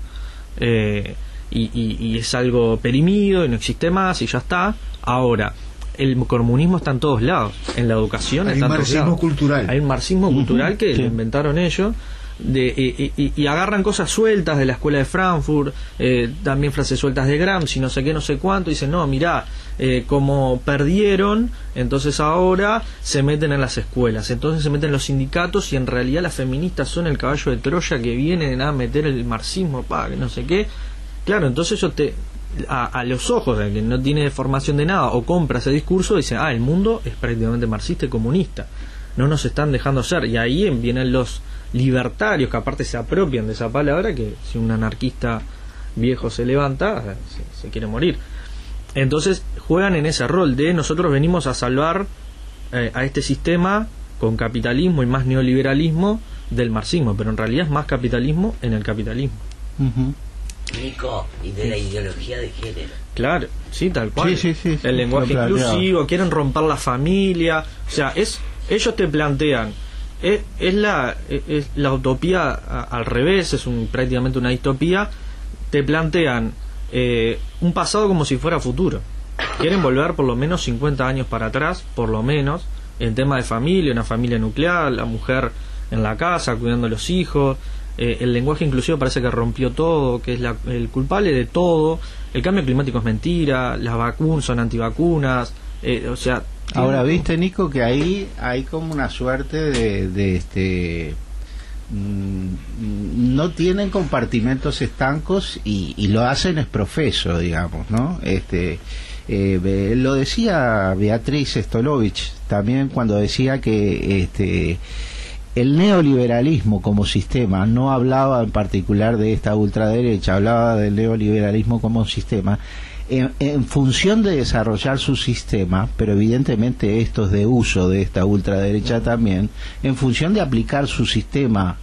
S1: eh, y, es algo perimido y no existe más y ya está. Ahora, el comunismo está en todos lados, en la educación
S4: Hay un marxismo cultural.
S1: Hay un marxismo cultural que lo inventaron ellos de, y, agarran cosas sueltas de la escuela de Frankfurt, eh, también frases sueltas de Gramsci, no sé qué, no sé cuánto, y dicen, no, mirá, eh, como perdieron, entonces ahora se meten en las escuelas, entonces se meten en los sindicatos y en realidad las feministas son el caballo de Troya que vienen a meter el marxismo, pa, que no sé qué. Claro, entonces yo te, a, a, los ojos de que no tiene formación de nada o compra ese discurso, dice, ah, el mundo es prácticamente marxista y comunista. No nos están dejando ser. Y ahí vienen los libertarios que aparte se apropian de esa palabra que si un anarquista viejo se levanta se, quiere morir entonces juegan en ese rol de nosotros venimos a salvar eh, a este sistema con capitalismo y más neoliberalismo del marxismo pero en realidad es más capitalismo en el capitalismo
S3: Nico, y de la ideología de género.
S1: Claro, sí, tal cual. el lenguaje inclusivo, quieren romper la familia. O sea, es ellos te plantean es, la, es la utopía al revés, es un, prácticamente una distopía. Te plantean eh, un pasado como si fuera futuro. Quieren volver por lo menos 50 años para atrás, por lo menos, en tema de familia, una familia nuclear, la mujer en la casa, cuidando a los hijos. Eh, el lenguaje inclusivo parece que rompió todo, que es el culpable de todo. El cambio climático es mentira, las vacunas son antivacunas. Eh, o sea,
S2: Ahora, viste, Nico, que ahí hay como una suerte de, este. Mm, no tienen compartimentos estancos y, lo hacen es profeso, digamos, ¿no? Este. Eh, lo decía Beatriz Stolovich también cuando decía que este el neoliberalismo como sistema no hablaba en particular de esta ultraderecha, hablaba del neoliberalismo como sistema en, función de desarrollar su sistema, pero evidentemente esto es de uso de esta ultraderecha también, en función de aplicar su sistema,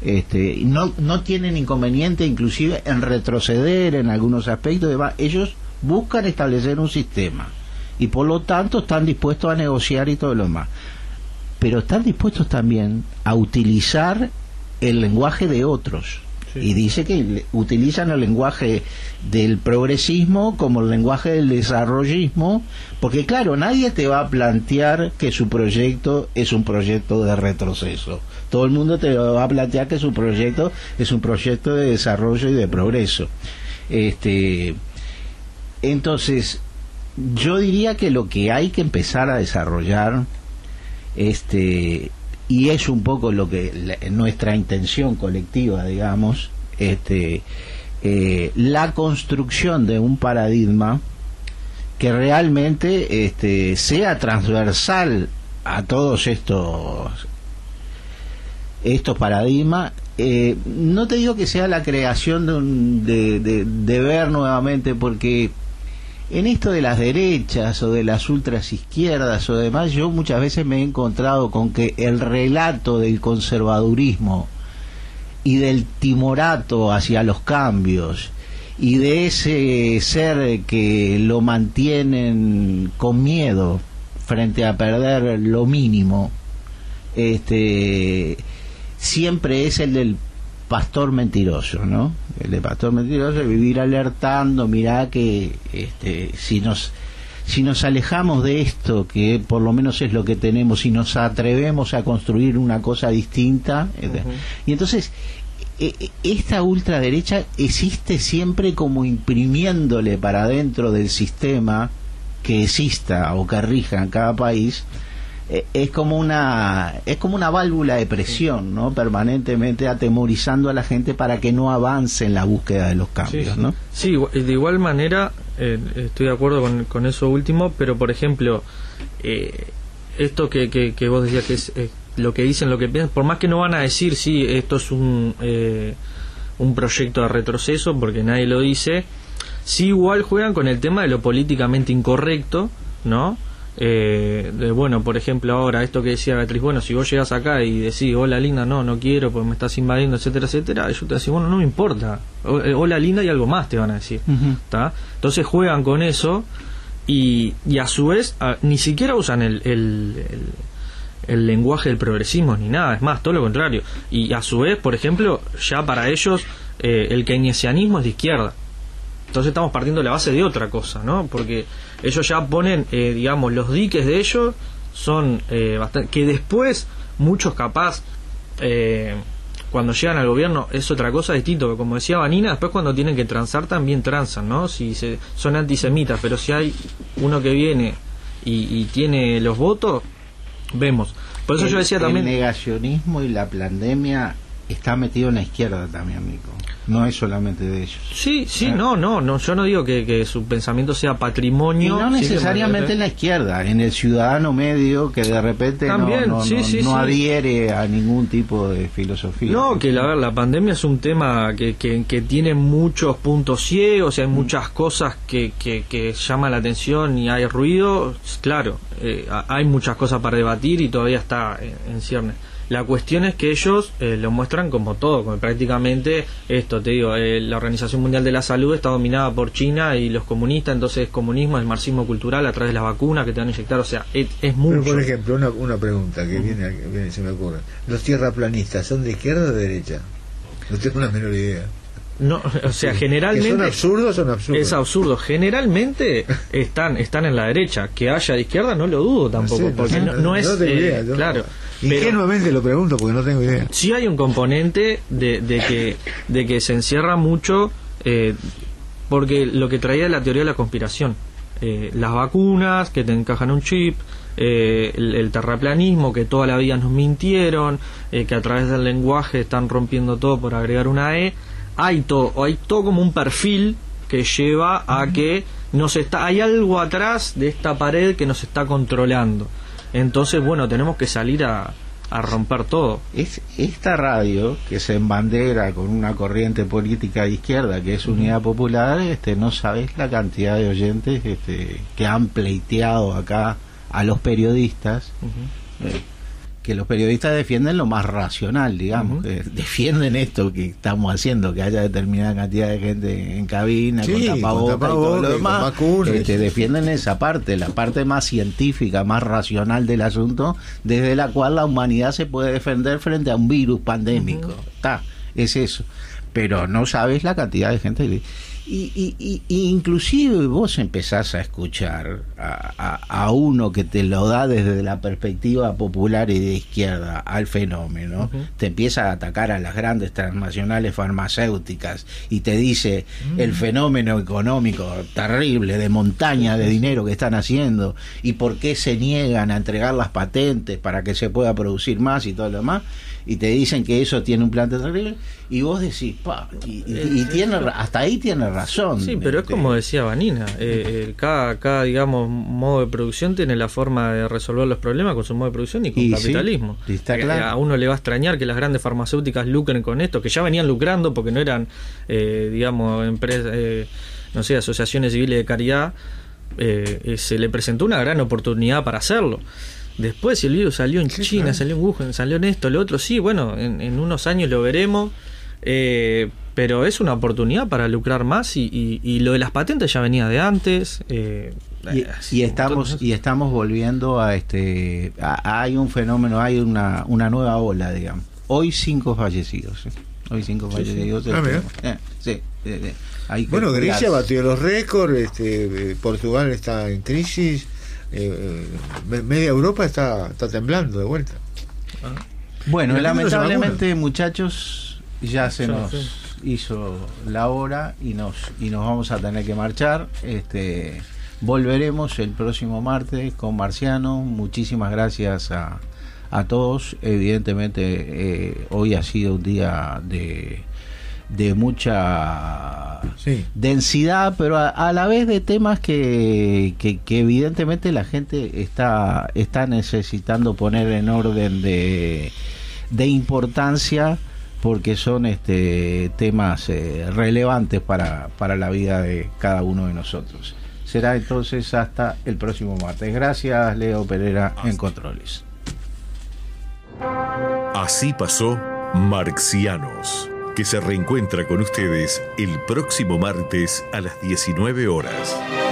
S2: este, no, no tienen inconveniente inclusive en retroceder en algunos aspectos, ellos buscan establecer un sistema y por lo tanto están dispuestos a negociar y todo lo demás. Pero están dispuestos también a utilizar el lenguaje de otros y dice que utilizan el lenguaje del progresismo como el lenguaje del desarrollismo, porque claro, nadie te va a plantear que su proyecto es un proyecto de retroceso. Todo el mundo te va a plantear que su proyecto es un proyecto de desarrollo y de progreso. Este, entonces, yo diría que lo que hay que empezar a desarrollar este y es un poco lo que nuestra intención colectiva, digamos, este, eh, la construcción de un paradigma que realmente este, sea transversal a todos estos estos paradigmas. Eh, no te digo que sea la creación de, un, de, de ver nuevamente porque en esto de las derechas o de las ultras izquierdas o demás, yo muchas veces me he encontrado con que el relato del conservadurismo y del timorato hacia los cambios y de ese ser que lo mantienen con miedo frente a perder lo mínimo, este siempre es el del pastor mentiroso, ¿no? El de pastor mentiroso es vivir alertando, mirá que este, si nos si nos alejamos de esto, que por lo menos es lo que tenemos, y nos atrevemos a construir una cosa distinta, y entonces e, e, esta ultraderecha existe siempre como imprimiéndole para dentro del sistema que exista o que rija en cada país es como una es como una válvula de presión no permanentemente atemorizando a la gente para que no avance en la búsqueda de los cambios
S1: sí,
S2: no
S1: sí de igual manera eh, estoy de acuerdo con, eso último pero por ejemplo eh, esto que, que, vos decías que es lo que dicen lo que piensan por más que no van a decir sí esto es un un proyecto de retroceso porque nadie lo dice Sí, igual juegan con el tema de lo políticamente incorrecto, ¿no? Eh, de, bueno, por ejemplo, ahora esto que decía Beatriz, bueno, si vos llegas acá y decís, hola linda, no, no quiero porque me estás invadiendo, etcétera, etcétera, ellos te dicen, bueno, no me importa, eh, hola linda y algo más te van a decir, ¿tá? Entonces juegan con eso y, y a su vez a- ni siquiera usan el, el, el- el lenguaje del progresismo ni nada, es más, todo lo contrario. Y a su vez, por ejemplo, ya para ellos eh, el keynesianismo es de izquierda. Entonces estamos partiendo de la base de otra cosa, ¿no? Porque ellos ya ponen, eh, digamos, los diques de ellos son eh, bastante... que después muchos capaz, eh, cuando llegan al gobierno es otra cosa distinto, como decía Vanina, después cuando tienen que transar también transan, ¿no? Si se, son antisemitas, pero si hay uno que viene y, y tiene los votos, vemos. Por eso
S2: el,
S1: yo decía también...
S2: El negacionismo y la pandemia está metido en la izquierda también, Mico. No es solamente de ellos.
S1: Sí, sí,
S2: Ah.
S1: no, no, no, yo no digo que, que su pensamiento sea
S2: Y
S1: patrimonio.
S2: no necesariamente en la izquierda, en el ciudadano medio que de repente no-
S1: También,
S2: no,
S1: sí,
S2: no-
S1: sí,
S2: no
S1: sí.
S2: adhiere a ningún tipo de filosofía.
S1: No, que la, la pandemia es un tema que, que, que tiene muchos puntos ciegos, y hay muchas cosas que, que, que llaman la atención y hay ruido. Claro, eh, ha- hay muchas cosas para debatir y todavía está en, en ciernes. La cuestión es que ellos eh, lo muestran como todo, como prácticamente esto, te digo, eh, la Organización Mundial de la Salud está dominada por China y los comunistas, entonces comunismo es marxismo cultural a través de las vacunas que te van a inyectar, o sea, es, es mucho.
S4: Pero por ejemplo, una, una pregunta que viene, viene, se me ocurre. ¿Los tierraplanistas son de izquierda o de derecha? No tengo la menor idea.
S1: No, o sea,
S4: ¿Que
S1: generalmente...
S4: son absurdos son absurdos?
S1: Es absurdo. Generalmente [LAUGHS] están están en la derecha. Que haya de izquierda no lo dudo tampoco, porque no, no es
S4: tengo
S1: eh,
S4: idea, yo-
S1: claro. Pero
S4: Ingenuamente lo pregunto porque no tengo idea.
S1: sí hay un componente de, de que de que se encierra mucho, eh, porque lo que traía la teoría de la conspiración, Eh, las vacunas que te encajan un chip. eh, el, el terraplanismo que toda la vida nos mintieron eh, que a través del lenguaje están rompiendo todo por agregar una e hay todo hay todo como un perfil que lleva a que nos está hay algo atrás de esta pared que nos está controlando. Entonces bueno tenemos que salir a, a romper todo.
S2: Es esta radio que se embandera con una corriente política de izquierda que es Unidad Popular, este, no sabes la cantidad de oyentes este, que han pleiteado acá a los periodistas, eh, que los periodistas defienden lo más racional, digamos, que [LAUGHS] defienden esto que estamos haciendo, que haya determinada cantidad de gente en cabina,
S4: Sí,
S2: con
S4: con
S2: tapabocas y todo
S4: tapabocas,
S2: lo demás,
S4: vacunas.
S2: este, defienden esa parte, la parte más científica, más racional del asunto, desde la cual la humanidad se puede defender frente a un virus pandémico. Está, es eso. Pero no sabes la cantidad de gente. que- Y, y, y- y inclusive vos empezás a escuchar a, a- a uno que te lo da desde la perspectiva popular y de izquierda al fenómeno, te empieza a atacar a las grandes transnacionales farmacéuticas y te dice el fenómeno económico terrible de montaña de dinero que están haciendo y por qué se niegan a entregar las patentes para que se pueda producir más y todo lo demás y te dicen que eso tiene un plan terrible y vos decís pa, y, y- y tiene ra- hasta ahí tiene razón
S1: Sí, pero es
S2: Este,
S1: como decía Vanina, eh, eh, cada, cada, digamos, modo de producción tiene la forma de resolver los problemas con su modo de producción y con
S2: Y
S1: capitalismo.
S2: está
S1: Eh,
S2: claro.
S1: A uno le va a extrañar que las grandes farmacéuticas lucren con esto, que ya venían lucrando porque no eran, eh, digamos, empresas, eh, no sé, asociaciones civiles de caridad, eh, eh, se le presentó una gran oportunidad para hacerlo. Después el virus salió en China,
S4: claro.
S1: salió en Wuhan, salió en esto, lo otro, sí, bueno, en, en unos años lo veremos, eh, pero es una oportunidad para lucrar más y, y- y lo de las patentes ya venía de antes. eh,
S2: y, y estamos y estamos volviendo a este a- hay un fenómeno hay una una nueva ola digamos hoy cinco fallecidos ¿eh? hoy cinco fallecidos
S4: Ah, mira.
S2: Eh, sí, eh, eh, hay que
S4: Bueno, Grecia batió los récords, este, Portugal está en crisis, eh, media Europa está, está temblando de vuelta.
S2: Bueno,
S4: Y la gente no se
S2: lamentablemente, muchachos, ya se
S1: Ya,
S2: nos
S1: sí.
S2: hizo la hora y nos y nos vamos a tener que marchar. Este, volveremos el próximo martes con Marciano. Muchísimas gracias a, a todos. Evidentemente, eh, hoy ha sido un día de de mucha
S4: Sí.
S2: densidad, pero a, a la vez de temas que, que, que evidentemente la gente está, está necesitando poner en orden de, de importancia porque son este, temas eh, relevantes para, para la vida de cada uno de nosotros. Será entonces hasta el próximo martes. Gracias, Leo Pereira, en Controles.
S5: Así pasó Marxianos, que se reencuentra con ustedes el próximo martes a las 19 horas.